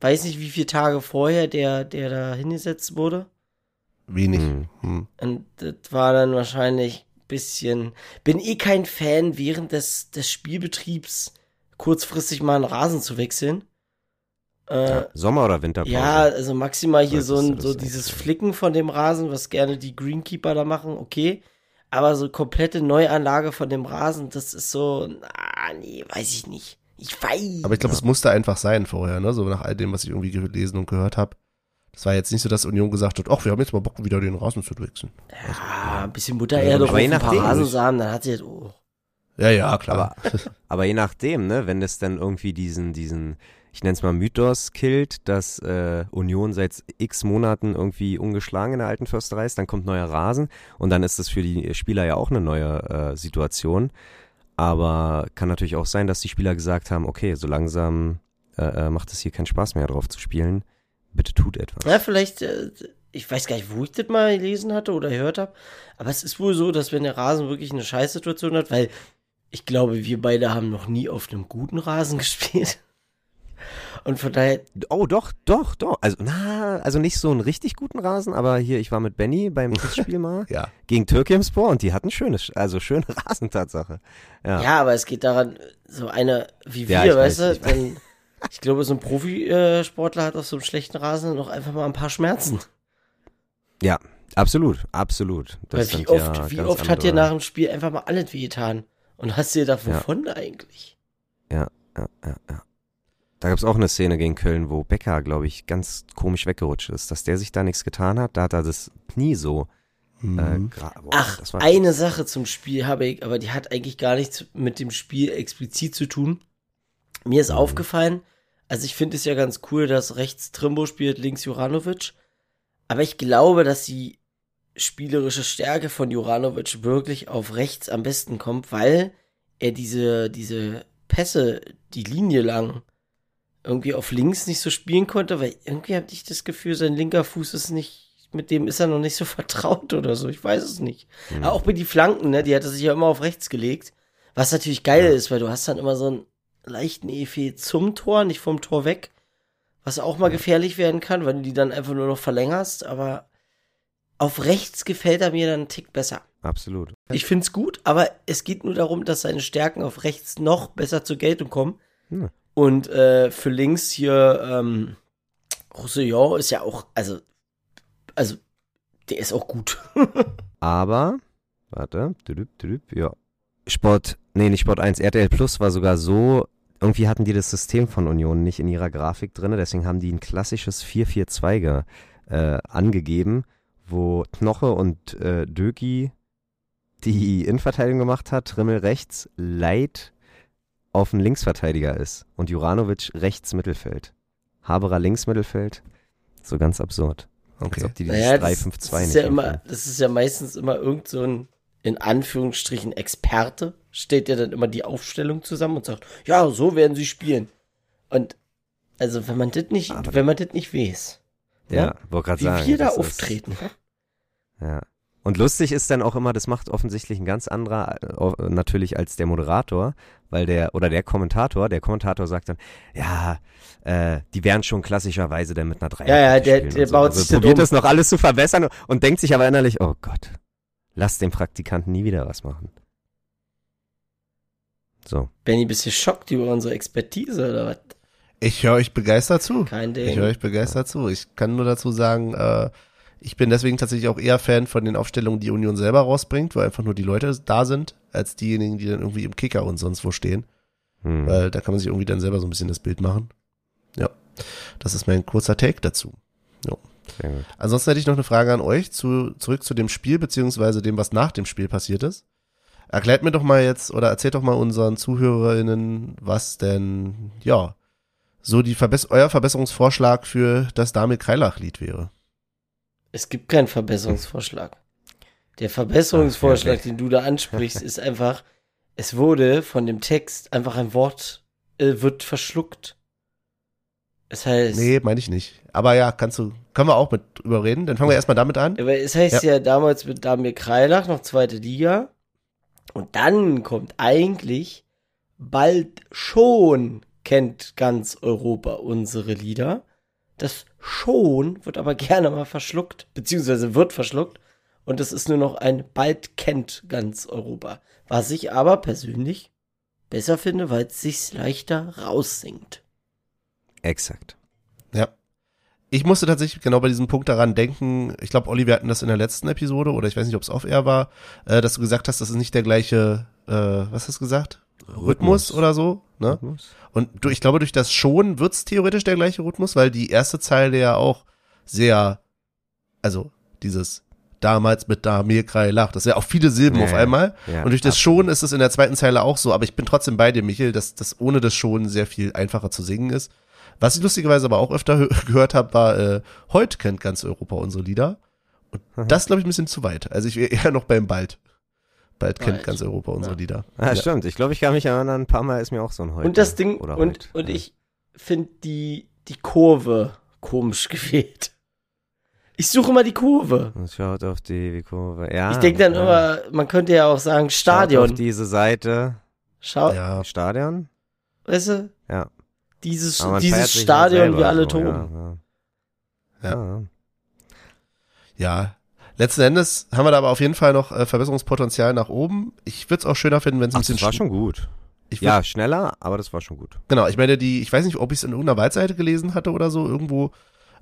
weiß nicht, wie viele Tage vorher der, der da hingesetzt wurde. Wenig. Hm. Hm. Und das war dann wahrscheinlich ein bisschen. Bin eh kein Fan, während des, des Spielbetriebs kurzfristig mal einen Rasen zu wechseln. Äh, Ja, Sommer- oder Winterpause? ja, also maximal hier so, Solltest ein, so das dieses. Flicken von dem Rasen, was gerne die Greenkeeper da machen, okay. Aber so komplette Neuanlage von dem Rasen, das ist so, ah, nee, weiß ich nicht. Ich weiß. Aber ich glaube, es musste einfach sein vorher, ne? So nach all dem, was ich irgendwie gelesen und gehört habe. Das war jetzt nicht so, dass Union gesagt hat, ach, wir haben jetzt mal Bock, wieder den Rasen zu wechseln. ja, ein bisschen Buttererde aber auf je ein paar nachdem. Rasensamen, dann hat sie jetzt, oh. Ja, ja, klar. Aber je nachdem, ne, wenn es dann irgendwie diesen, diesen, ich nenne es mal Mythos killt, dass äh, Union seit x Monaten irgendwie ungeschlagen in der alten Försterei ist, dann kommt neuer Rasen und dann ist das für die Spieler ja auch eine neue äh, Situation. Aber kann natürlich auch sein, dass die Spieler gesagt haben, okay, so langsam äh, äh, macht es hier keinen Spaß mehr drauf zu spielen. Bitte tut etwas. Ja, vielleicht, äh, ich weiß gar nicht, wo ich das mal gelesen hatte oder gehört habe, aber es ist wohl so, dass wenn der Rasen wirklich eine Scheißsituation hat, weil ich glaube, wir beide haben noch nie auf einem guten Rasen gespielt. Und von daher, Oh, doch, doch, doch. Also, na, also nicht so einen richtig guten Rasen, aber hier, ich war mit Benny beim Testspiel mal Ja. gegen Türkimspor und die hatten schönes, also schöne Rasentatsache. Ja. ja. aber es geht daran, so eine wie wir, Ja, weißt weiß, du, dann, ich glaube, so ein Profisportler hat auf so einem schlechten Rasen noch einfach mal ein paar Schmerzen. Ja, absolut, absolut. Das Weil wie sind oft, ja wie ganz oft hat dir nach dem Spiel einfach mal alles wehgetan? Und hast dir gedacht, Ja. wovon eigentlich? Ja, ja, ja, ja. Da gab's auch eine Szene gegen Köln, wo Becker, glaube ich, ganz komisch weggerutscht ist. Dass der sich da nichts getan hat, da hat er das Knie so. Äh, Mhm. gra- boah, Ach, das war eine Sache zum Spiel habe ich, aber die hat eigentlich gar nichts mit dem Spiel explizit zu tun. Mir ist Mhm. aufgefallen, also ich finde es ja ganz cool, dass rechts Trimbo spielt, links Juranovic. Aber ich glaube, dass die spielerische Stärke von Juranovic wirklich auf rechts am besten kommt, weil er diese, diese Pässe, die Linie lang, irgendwie auf links nicht so spielen konnte, weil irgendwie habe ich das Gefühl, sein linker Fuß ist nicht, mit dem ist er noch nicht so vertraut oder so, ich weiß es nicht. Mhm. Aber auch bei die Flanken, ne, die hat er sich ja immer auf rechts gelegt, was natürlich geil ist, weil du hast dann immer so einen leichten Efe zum Tor, nicht vom Tor weg, was auch mal gefährlich werden kann, weil du die dann einfach nur noch verlängerst, aber auf rechts gefällt er mir dann einen Tick besser. Absolut. Ich find's gut, aber es geht nur darum, dass seine Stärken auf rechts noch besser zur Geltung kommen. Ja. Und äh, für links hier, ähm, Roussillon ist ja auch, also, also, der ist auch gut. Aber, warte, ja. Sport, nee, nicht Sport 1, RTL Plus war sogar so, irgendwie hatten die das System von Union nicht in ihrer Grafik drin, deswegen haben die ein klassisches 4-4-2 ge- äh, angegeben, wo Knoche und äh, Döki die Innenverteidigung gemacht hat, Rimmel rechts, Leit auf den Linksverteidiger ist und Juranovic rechts Mittelfeld. Haberer links Mittelfeld. So ganz absurd. Als Okay. ob die dieses Naja, das, 3-5-2 das, ist nicht ja immer, das ist ja meistens immer irgend so ein, in Anführungsstrichen, Experte, stellt ja dann immer die Aufstellung zusammen und sagt, ja, so werden sie spielen. Und, also, wenn man das nicht, Aber- wenn man das nicht weiß, Ja, wollte gerade wie sagen. wir da das ist- auftreten. Ja. Und lustig ist dann auch immer, das macht offensichtlich ein ganz anderer äh, natürlich als der Moderator, weil der, oder der Kommentator, der Kommentator sagt dann, ja, äh, die wären schon klassischerweise dann mit einer Dreier. Ja, ja, der- der baut also sich probiert um. das noch alles zu verbessern und denkt sich aber innerlich, oh Gott, lass dem Praktikanten nie wieder was machen. So. Benny, bist du schockt über unsere Expertise oder was? Ich höre euch begeistert zu. Kein Ding. Ich höre euch begeistert zu. Ich kann nur dazu sagen, äh, Ich bin deswegen tatsächlich auch eher Fan von den Aufstellungen, die Union selber rausbringt, wo einfach nur die Leute da sind, als diejenigen, die dann irgendwie im Kicker und sonst wo stehen. Hm. Weil da kann man sich irgendwie dann selber so ein bisschen das Bild machen. Ja, das ist mein kurzer Take dazu. Sehr gut. Ansonsten hätte ich noch eine Frage an euch zu, zurück zu dem Spiel, beziehungsweise dem, was nach dem Spiel passiert ist. Erklärt mir doch mal jetzt oder erzählt doch mal unseren ZuhörerInnen, was denn, ja, so die Verbess euer Verbesserungsvorschlag für das Damir Kreilach-Lied wäre. Es gibt keinen Verbesserungsvorschlag. Der Verbesserungsvorschlag, Ach, den du da ansprichst, ist einfach, es wurde von dem Text einfach ein Wort, äh, wird verschluckt. Es heißt, Nee, meine ich nicht. Aber ja, kannst du, können wir auch mit drüber reden. Dann fangen wir erstmal damit an. aber es heißt ja, damals mit Damir Kreilach noch zweite Liga. Und dann kommt eigentlich bald schon kennt ganz Europa unsere Lieder. Das schon wird aber gerne mal verschluckt, beziehungsweise wird verschluckt. Und es ist nur noch ein bald kennt ganz Europa. Was ich aber persönlich besser finde, weil es sich leichter raussingt. Exakt. Ich musste tatsächlich genau bei diesem Punkt daran denken, ich glaube, Olli, wir hatten das in der letzten Episode, oder ich weiß nicht, ob es off-air war, äh, dass du gesagt hast, das ist nicht der gleiche, äh, was hast du gesagt? Rhythmus, Rhythmus. oder so, ne? Und du, ich glaube, durch das Schon wird's theoretisch der gleiche Rhythmus, weil die erste Zeile ja auch sehr, also dieses damals mit Damir Krei Lach, das ist ja auch viele Silben Ja, auf einmal. Ja, und durch das absolut. Schon ist es in der zweiten Zeile auch so, aber ich bin trotzdem bei dir, Michel, dass das ohne das Schon sehr viel einfacher zu singen ist. Was ich lustigerweise aber auch öfter hö- gehört habe, war, äh, heute kennt ganz Europa unsere Lieder. Und das glaube ich ein bisschen zu weit. Also ich wäre eher noch beim bald. Bald kennt Bald. ganz Europa unsere Lieder. Ah, Ja. stimmt. Ich glaube, ich kann mich erinnern, ein paar Mal ist mir auch so ein heute. und das Ding, oder und, heute. und Ja. ich finde die, die Kurve komisch gewählt. Ich suche immer die Kurve. Und schaut auf die Kurve. Ja. ich denke dann ja. immer, man könnte ja auch sagen Schaut Stadion. auf diese Seite. Schau, Ja, Stadion? weißt du? Ja. Dieses, dieses Stadion, selber wie alle so, toben. Ja, ja. ja. ja. Letzten Endes haben wir da aber auf jeden Fall noch äh, Verbesserungspotenzial nach oben. Ich würde es auch schöner finden, wenn es ein bisschen das war schon gut. Ich würd, Ja, schneller, aber das war schon gut. Genau, ich meine, die, ich weiß nicht, ob ich es in irgendeiner Waldseite gelesen hatte oder so. Irgendwo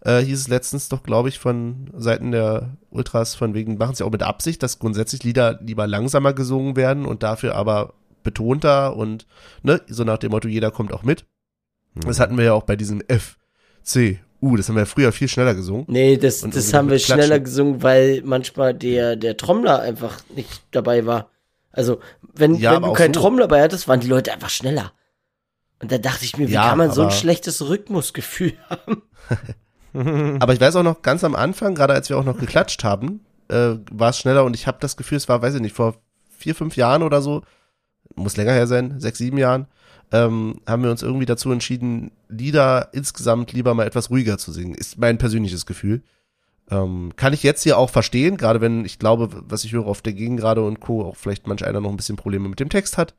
äh, hieß es letztens doch, glaube ich, von Seiten der Ultras, von wegen, machen sie auch mit Absicht, dass grundsätzlich Lieder lieber langsamer gesungen werden und dafür aber betonter und, ne, so nach dem Motto, jeder kommt auch mit. Hm. Das hatten wir ja auch bei diesem F, C, U, das haben wir ja früher viel schneller gesungen. Nee, das, Und das haben wir Klatschen. schneller gesungen, weil manchmal der, der Trommler einfach nicht dabei war. Also, wenn, Ja, wenn du keinen so. Trommler dabei hattest, waren die Leute einfach schneller. Und da dachte ich mir, wie Ja, kann man so ein schlechtes Rhythmusgefühl haben? Aber ich weiß auch noch, ganz am Anfang, gerade als wir auch noch geklatscht haben, äh, war es schneller und ich habe das Gefühl, es war, weiß ich nicht, vor vier, fünf Jahren oder so, muss länger her sein, sechs, sieben Jahren, ähm, haben wir uns irgendwie dazu entschieden, Lieder insgesamt lieber mal etwas ruhiger zu singen. Ist mein persönliches Gefühl. Ähm, kann ich jetzt hier auch verstehen, gerade wenn ich glaube, was ich höre auf der Gegend gerade und Co., auch vielleicht manch einer noch ein bisschen Probleme mit dem Text hat.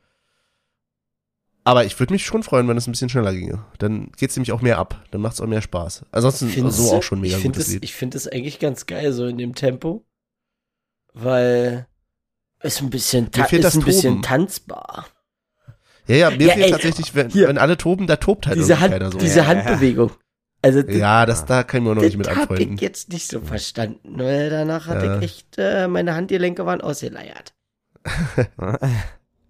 Aber ich würde mich schon freuen, wenn es ein bisschen schneller ginge. Dann geht's nämlich auch mehr ab. Dann macht's auch mehr Spaß. Ansonsten Findest so auch schon mega ich finde gutes das, Lied. ich finde das eigentlich ganz geil, so in dem Tempo. Weil es ein bisschen, ta Mir fehlt ist das ein bisschen tanzbar. Ja, ja, mir Ja, fehlt ey, tatsächlich, wenn, hier. wenn alle toben, da tobt halt Diese, irgendwie Hand, keiner so. diese Ja. Handbewegung. Also, das, ja, das da kann ich mir auch noch nicht mit das hab anfreunden. ich jetzt nicht so verstanden. Weil danach hatte Ja. ich echt, äh, meine Handgelenke waren ausgeleiert.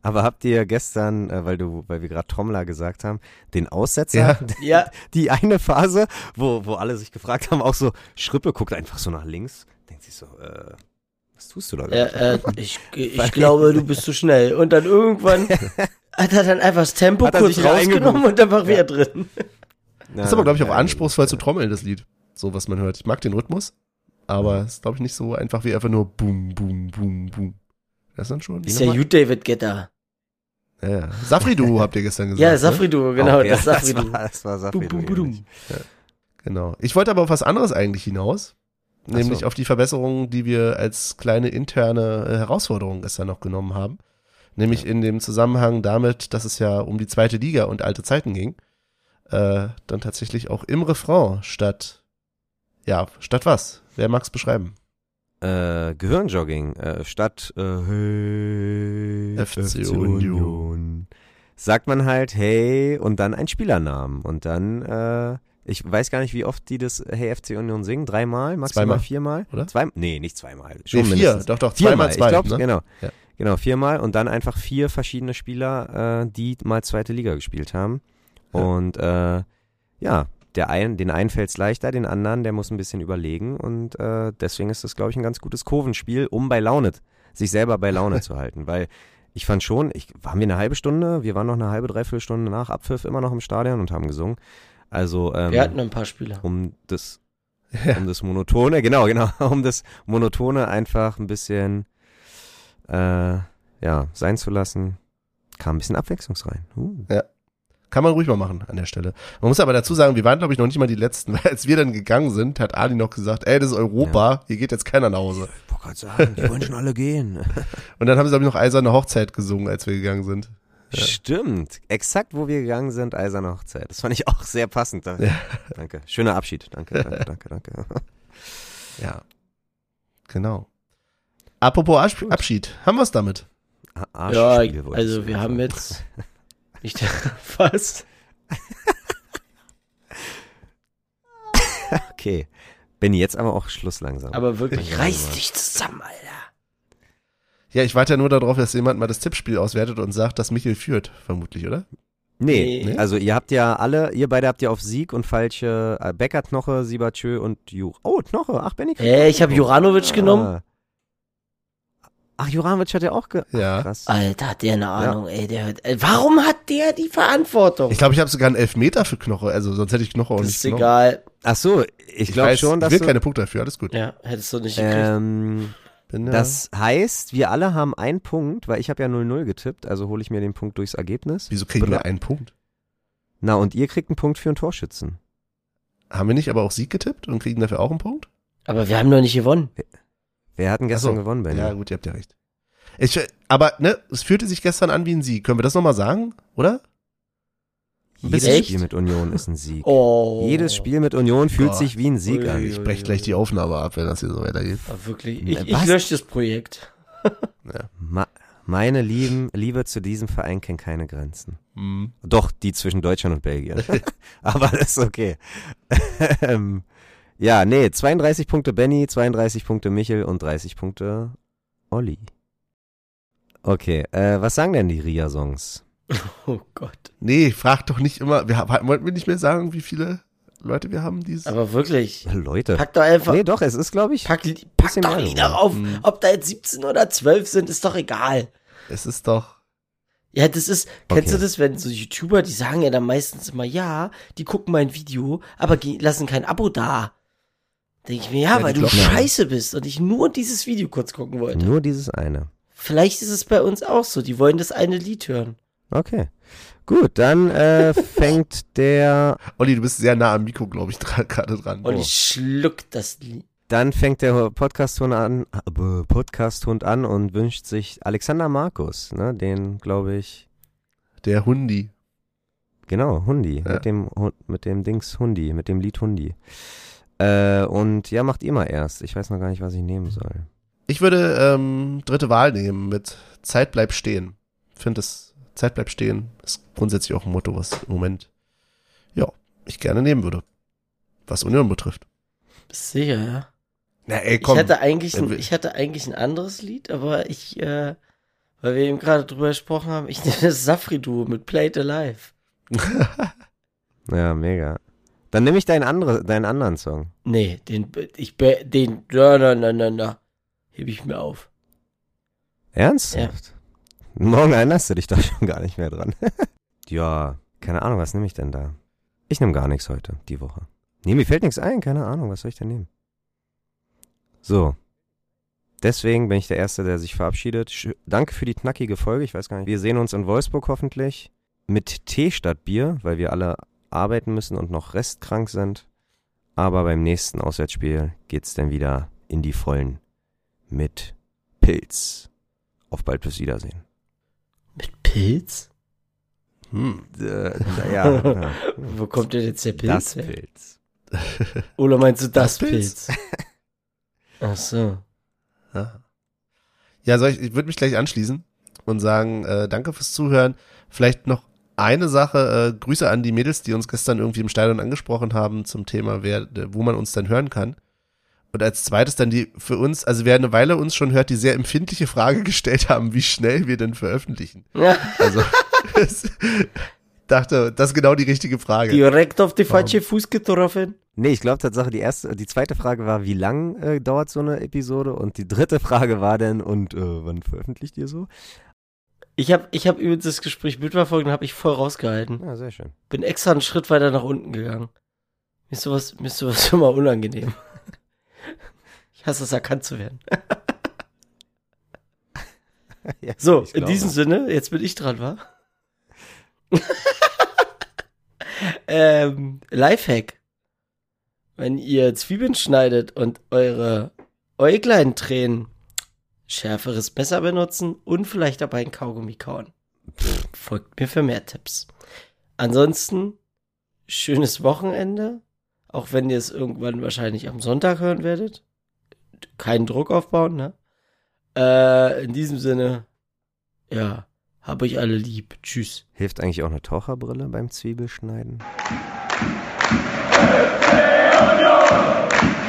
Aber habt ihr gestern, äh, weil du, weil wir gerade Trommler gesagt haben, den Aussetzer, Ja. Ja, die eine Phase, wo, wo alle sich gefragt haben, auch so, Schrippe guckt einfach so nach links, denkt sich so, äh, was tust du da gerade? äh, äh, ich, ich glaube, du bist zu schnell. Und dann irgendwann hat er dann einfach das Tempo Hat kurz rausgenommen und dann war wieder drin. Das ist aber, glaube ich, auch anspruchsvoll zu trommeln, das Lied. So, was man hört. Ich mag den Rhythmus, aber es ist, glaube ich, nicht so einfach wie einfach nur boom, boom, boom, boom. Das dann schon. Ist ja gut, David Getter. Ja, ja. Safri-Duo habt ihr gestern gesagt. Ja, ne? Safri-Duo, genau, Okay, das das Safri-Duo. war, das war Bum, Safri bum, budum. Genau. Ich wollte aber auf was anderes eigentlich hinaus. Ach so. Nämlich auf die Verbesserungen, die wir als kleine interne äh, Herausforderung gestern noch genommen haben. Nämlich in dem Zusammenhang damit, dass es ja um die zweite Liga und alte Zeiten ging. Äh, dann tatsächlich auch im Refrain statt, ja, statt was? Wer mag's beschreiben? Äh, Gehirnjogging, äh, statt äh, hey, FC Union. Sagt man halt hey und dann ein Spielernamen und dann äh, Ich weiß gar nicht, wie oft die das Hey FC Union singen. Dreimal, maximal Zweimal, viermal? oder? Zwei, nee, nicht zweimal. Nee, Schon vier, mindestens. doch, doch, Viermal, zweimal zwei. ich glaube, ne? genau. Ja. Genau, viermal und dann einfach vier verschiedene Spieler, äh, die mal zweite Liga gespielt haben. Ja. Und äh, ja, der einen, den einen fällt's leichter, den anderen, der muss ein bisschen überlegen und äh, deswegen ist das, glaube ich, ein ganz gutes Kurvenspiel, um bei Laune, sich selber bei Laune zu halten. Weil ich fand schon, ich, waren wir eine halbe Stunde, wir waren noch eine halbe, dreiviertel Stunde nach Abpfiff immer noch im Stadion und haben gesungen. Also ähm, Wir hatten ein paar Spieler. um das Ja. um das Monotone, genau, genau, um das Monotone einfach ein bisschen äh, ja, sein zu lassen, kam ein bisschen Abwechslung rein. Uh. Kann man ruhig mal machen an der Stelle. Man muss aber dazu sagen, wir waren, glaube ich, noch nicht mal die Letzten, weil als wir dann gegangen sind, hat Ali noch gesagt, ey, das ist Europa, hier geht jetzt keiner nach Hause. Ich wollte gerade sagen, die wollen schon alle gehen. Und dann haben sie, glaube ich, noch Eiserne Hochzeit gesungen, als wir gegangen sind. Ja. Stimmt, exakt wo wir gegangen sind, Eiserne Hochzeit. Das fand ich auch sehr passend. Da. Ja. Danke, schöner Abschied. Danke, danke, danke, danke. Ja. Genau. Apropos Abs Gut. Abschied, haben wir es damit? A- Ja, also wir sagen. haben jetzt nicht fast. Okay. Benny, jetzt aber auch Schluss langsam. Aber wirklich, reiß dich zusammen, Alter. Ja, ich warte ja nur darauf, dass jemand mal das Tippspiel auswertet und sagt, dass Michael führt, vermutlich, oder? Nee, Nee. also ihr habt ja alle, ihr beide habt ja auf Sieg und falsche äh, Becker, Knoche, Siebertschö und Jur. Oh, Knoche, ach Benny. Äh, ich habe Punkt. Juranovic genommen. Ah. Ach, Juranovic hat ja auch ge Ja. krass. Alter, hat der eine Ahnung, ey. Der äh, warum hat der die Verantwortung? Ich glaube, ich habe sogar einen Elfmeter für Knoche, also sonst hätte ich Knoche auch das nicht ist genommen. egal. Ach so, ich, glaube weiß, schon, dass ich will du, keine Punkte dafür, alles gut. Ja, hättest du nicht gekriegt. ähm, Bin, ja, das heißt, wir alle haben einen Punkt, weil ich habe ja 0-0 getippt, also hole ich mir den Punkt durchs Ergebnis. wieso kriegen Bra- wir einen Punkt? Na, und ihr kriegt einen Punkt für einen Torschützen. Haben wir nicht aber auch Sieg getippt und kriegen dafür auch einen Punkt? Aber wir haben noch nicht gewonnen. Wer hat denn gestern so. gewonnen, Benny? Ja, gut, ihr habt ja recht. Ich, aber, ne, es fühlte sich gestern an wie ein Sieg. Können wir das nochmal sagen, oder? Jedes Echt? Spiel mit Union ist ein Sieg. Oh. Jedes Spiel mit Union fühlt Oh. sich wie ein Sieg Ui. an. Ich breche gleich die Aufnahme ab, wenn das hier so weitergeht. Ah, wirklich. Ne, Ich, ich was? lösche das Projekt. Ma meine Lieben, Liebe zu diesem Verein kennt keine Grenzen. Hm. Doch, die zwischen Deutschland und Belgien. Aber das ist okay. ähm, ja, nee, 32 Punkte Benny, 32 Punkte Michel und 30 Punkte Olli. Okay, äh, was sagen denn die Ria-Songs? Oh Gott. Nee, frag doch nicht immer. Wir, haben- wollten wir nicht mehr sagen, wie viele Leute wir haben? Dieses Aber wirklich. Leute. Pack doch einfach. Nee, doch, es ist, glaube ich, Pack, pack doch Lieder auf. Mhm. Ob da jetzt 17 oder 12 sind, ist doch egal. es ist doch. Ja, das ist, kennst Okay. du das, wenn so YouTuber, die sagen ja dann meistens immer, ja, die gucken mein Video, aber lassen kein Abo da. Denke ich mir, ja, Ja, weil du Glocken. scheiße bist und ich nur dieses Video kurz gucken wollte. nur dieses eine. Vielleicht ist es bei uns auch so, die wollen das eine Lied hören. Okay. Gut, dann äh, fängt der Olli, du bist sehr nah am Mikro, glaube ich, dra- gerade dran. Und Oh. ich schluck das Lied. Dann fängt der Podcast-Hund an, äh, Podcast-Hund an und wünscht sich Alexander Markus, ne, den, glaube ich, Der Hundi. genau, Hundi, Ja. mit dem, mit dem Dings Hundi, mit dem Lied Hundi. Äh, und ja, macht ihr mal erst. Ich weiß noch gar nicht, was ich nehmen soll. Ich würde ähm, dritte Wahl nehmen mit Zeit bleibt stehen. Finde das Zeit bleibt stehen ist grundsätzlich auch ein Motto, was im Moment, ja, ich gerne nehmen würde. Was Union betrifft. Bist sicher, ja? Na ey, komm. Ich hatte eigentlich ein, ich hatte eigentlich ein anderes Lied, aber ich, äh, weil wir eben gerade drüber gesprochen haben, ich nehme das Safri-Duo mit Play It Alive. Ja, mega. Dann nehme ich deinen, andere, deinen anderen Song. Nee, den, ich, den, na, na, na, na, na, hebe ich mir auf. Ernsthaft? Morgen erinnerst du dich doch schon gar nicht mehr dran. ja, keine Ahnung, was nehme ich denn da? Ich nehme gar nichts heute, die Woche. Nee, mir fällt nichts ein, keine Ahnung, was soll ich denn nehmen? So. Deswegen bin ich der Erste, der sich verabschiedet. Sch Danke für die knackige Folge. Ich weiß gar nicht. Wir sehen uns in Wolfsburg hoffentlich mit Tee statt Bier, weil wir alle arbeiten müssen und noch restkrank sind. Aber beim nächsten Auswärtsspiel geht's dann wieder in die Vollen mit Pilz. Auf bald fürs Wiedersehen. Pilz? Hm. Äh, naja, ja. Wo kommt denn jetzt der Pilz das her? Pilz. Oder meinst du das, Das Pilz? Pilz? Ach so. Ja, ja ich, ich würde mich gleich anschließen und sagen, äh, danke fürs Zuhören. Vielleicht noch eine Sache, äh, Grüße an die Mädels, die uns gestern irgendwie im Stadion angesprochen haben zum Thema, wer, wo man uns dann hören kann. Und als zweites dann die für uns, also wer eine Weile uns schon hört, die sehr empfindliche Frage gestellt haben, wie schnell wir denn veröffentlichen. Ja. Also dachte, das ist genau die richtige Frage. Direkt auf die falsche Fuß getroffen. Nee, ich glaube Tatsache, die erste, die zweite Frage war, wie lang äh, dauert so eine Episode? Und die dritte Frage war dann, und äh, wann veröffentlicht ihr so? Ich habe ich hab übrigens das Gespräch mitverfolgt und habe ich voll rausgehalten. Ja, sehr schön. Bin extra einen Schritt weiter nach unten gegangen. Mir ist sowas, mir ist sowas immer unangenehm. Ich hasse es, erkannt zu werden. Ja, So, in diesem Sinne, jetzt bin ich dran, wa? ähm, Lifehack. Wenn ihr Zwiebeln schneidet und eure Äuglein tränen, schärferes Messer benutzen und vielleicht dabei ein Kaugummi kauen. Folgt mir für mehr Tipps. Ansonsten, schönes Wochenende. Auch wenn ihr es irgendwann wahrscheinlich am Sonntag hören werdet. Keinen Druck aufbauen, ne? Äh, in diesem Sinne, ja, hab euch alle lieb. Tschüss. Hilft eigentlich auch eine Taucherbrille beim Zwiebelschneiden? Union!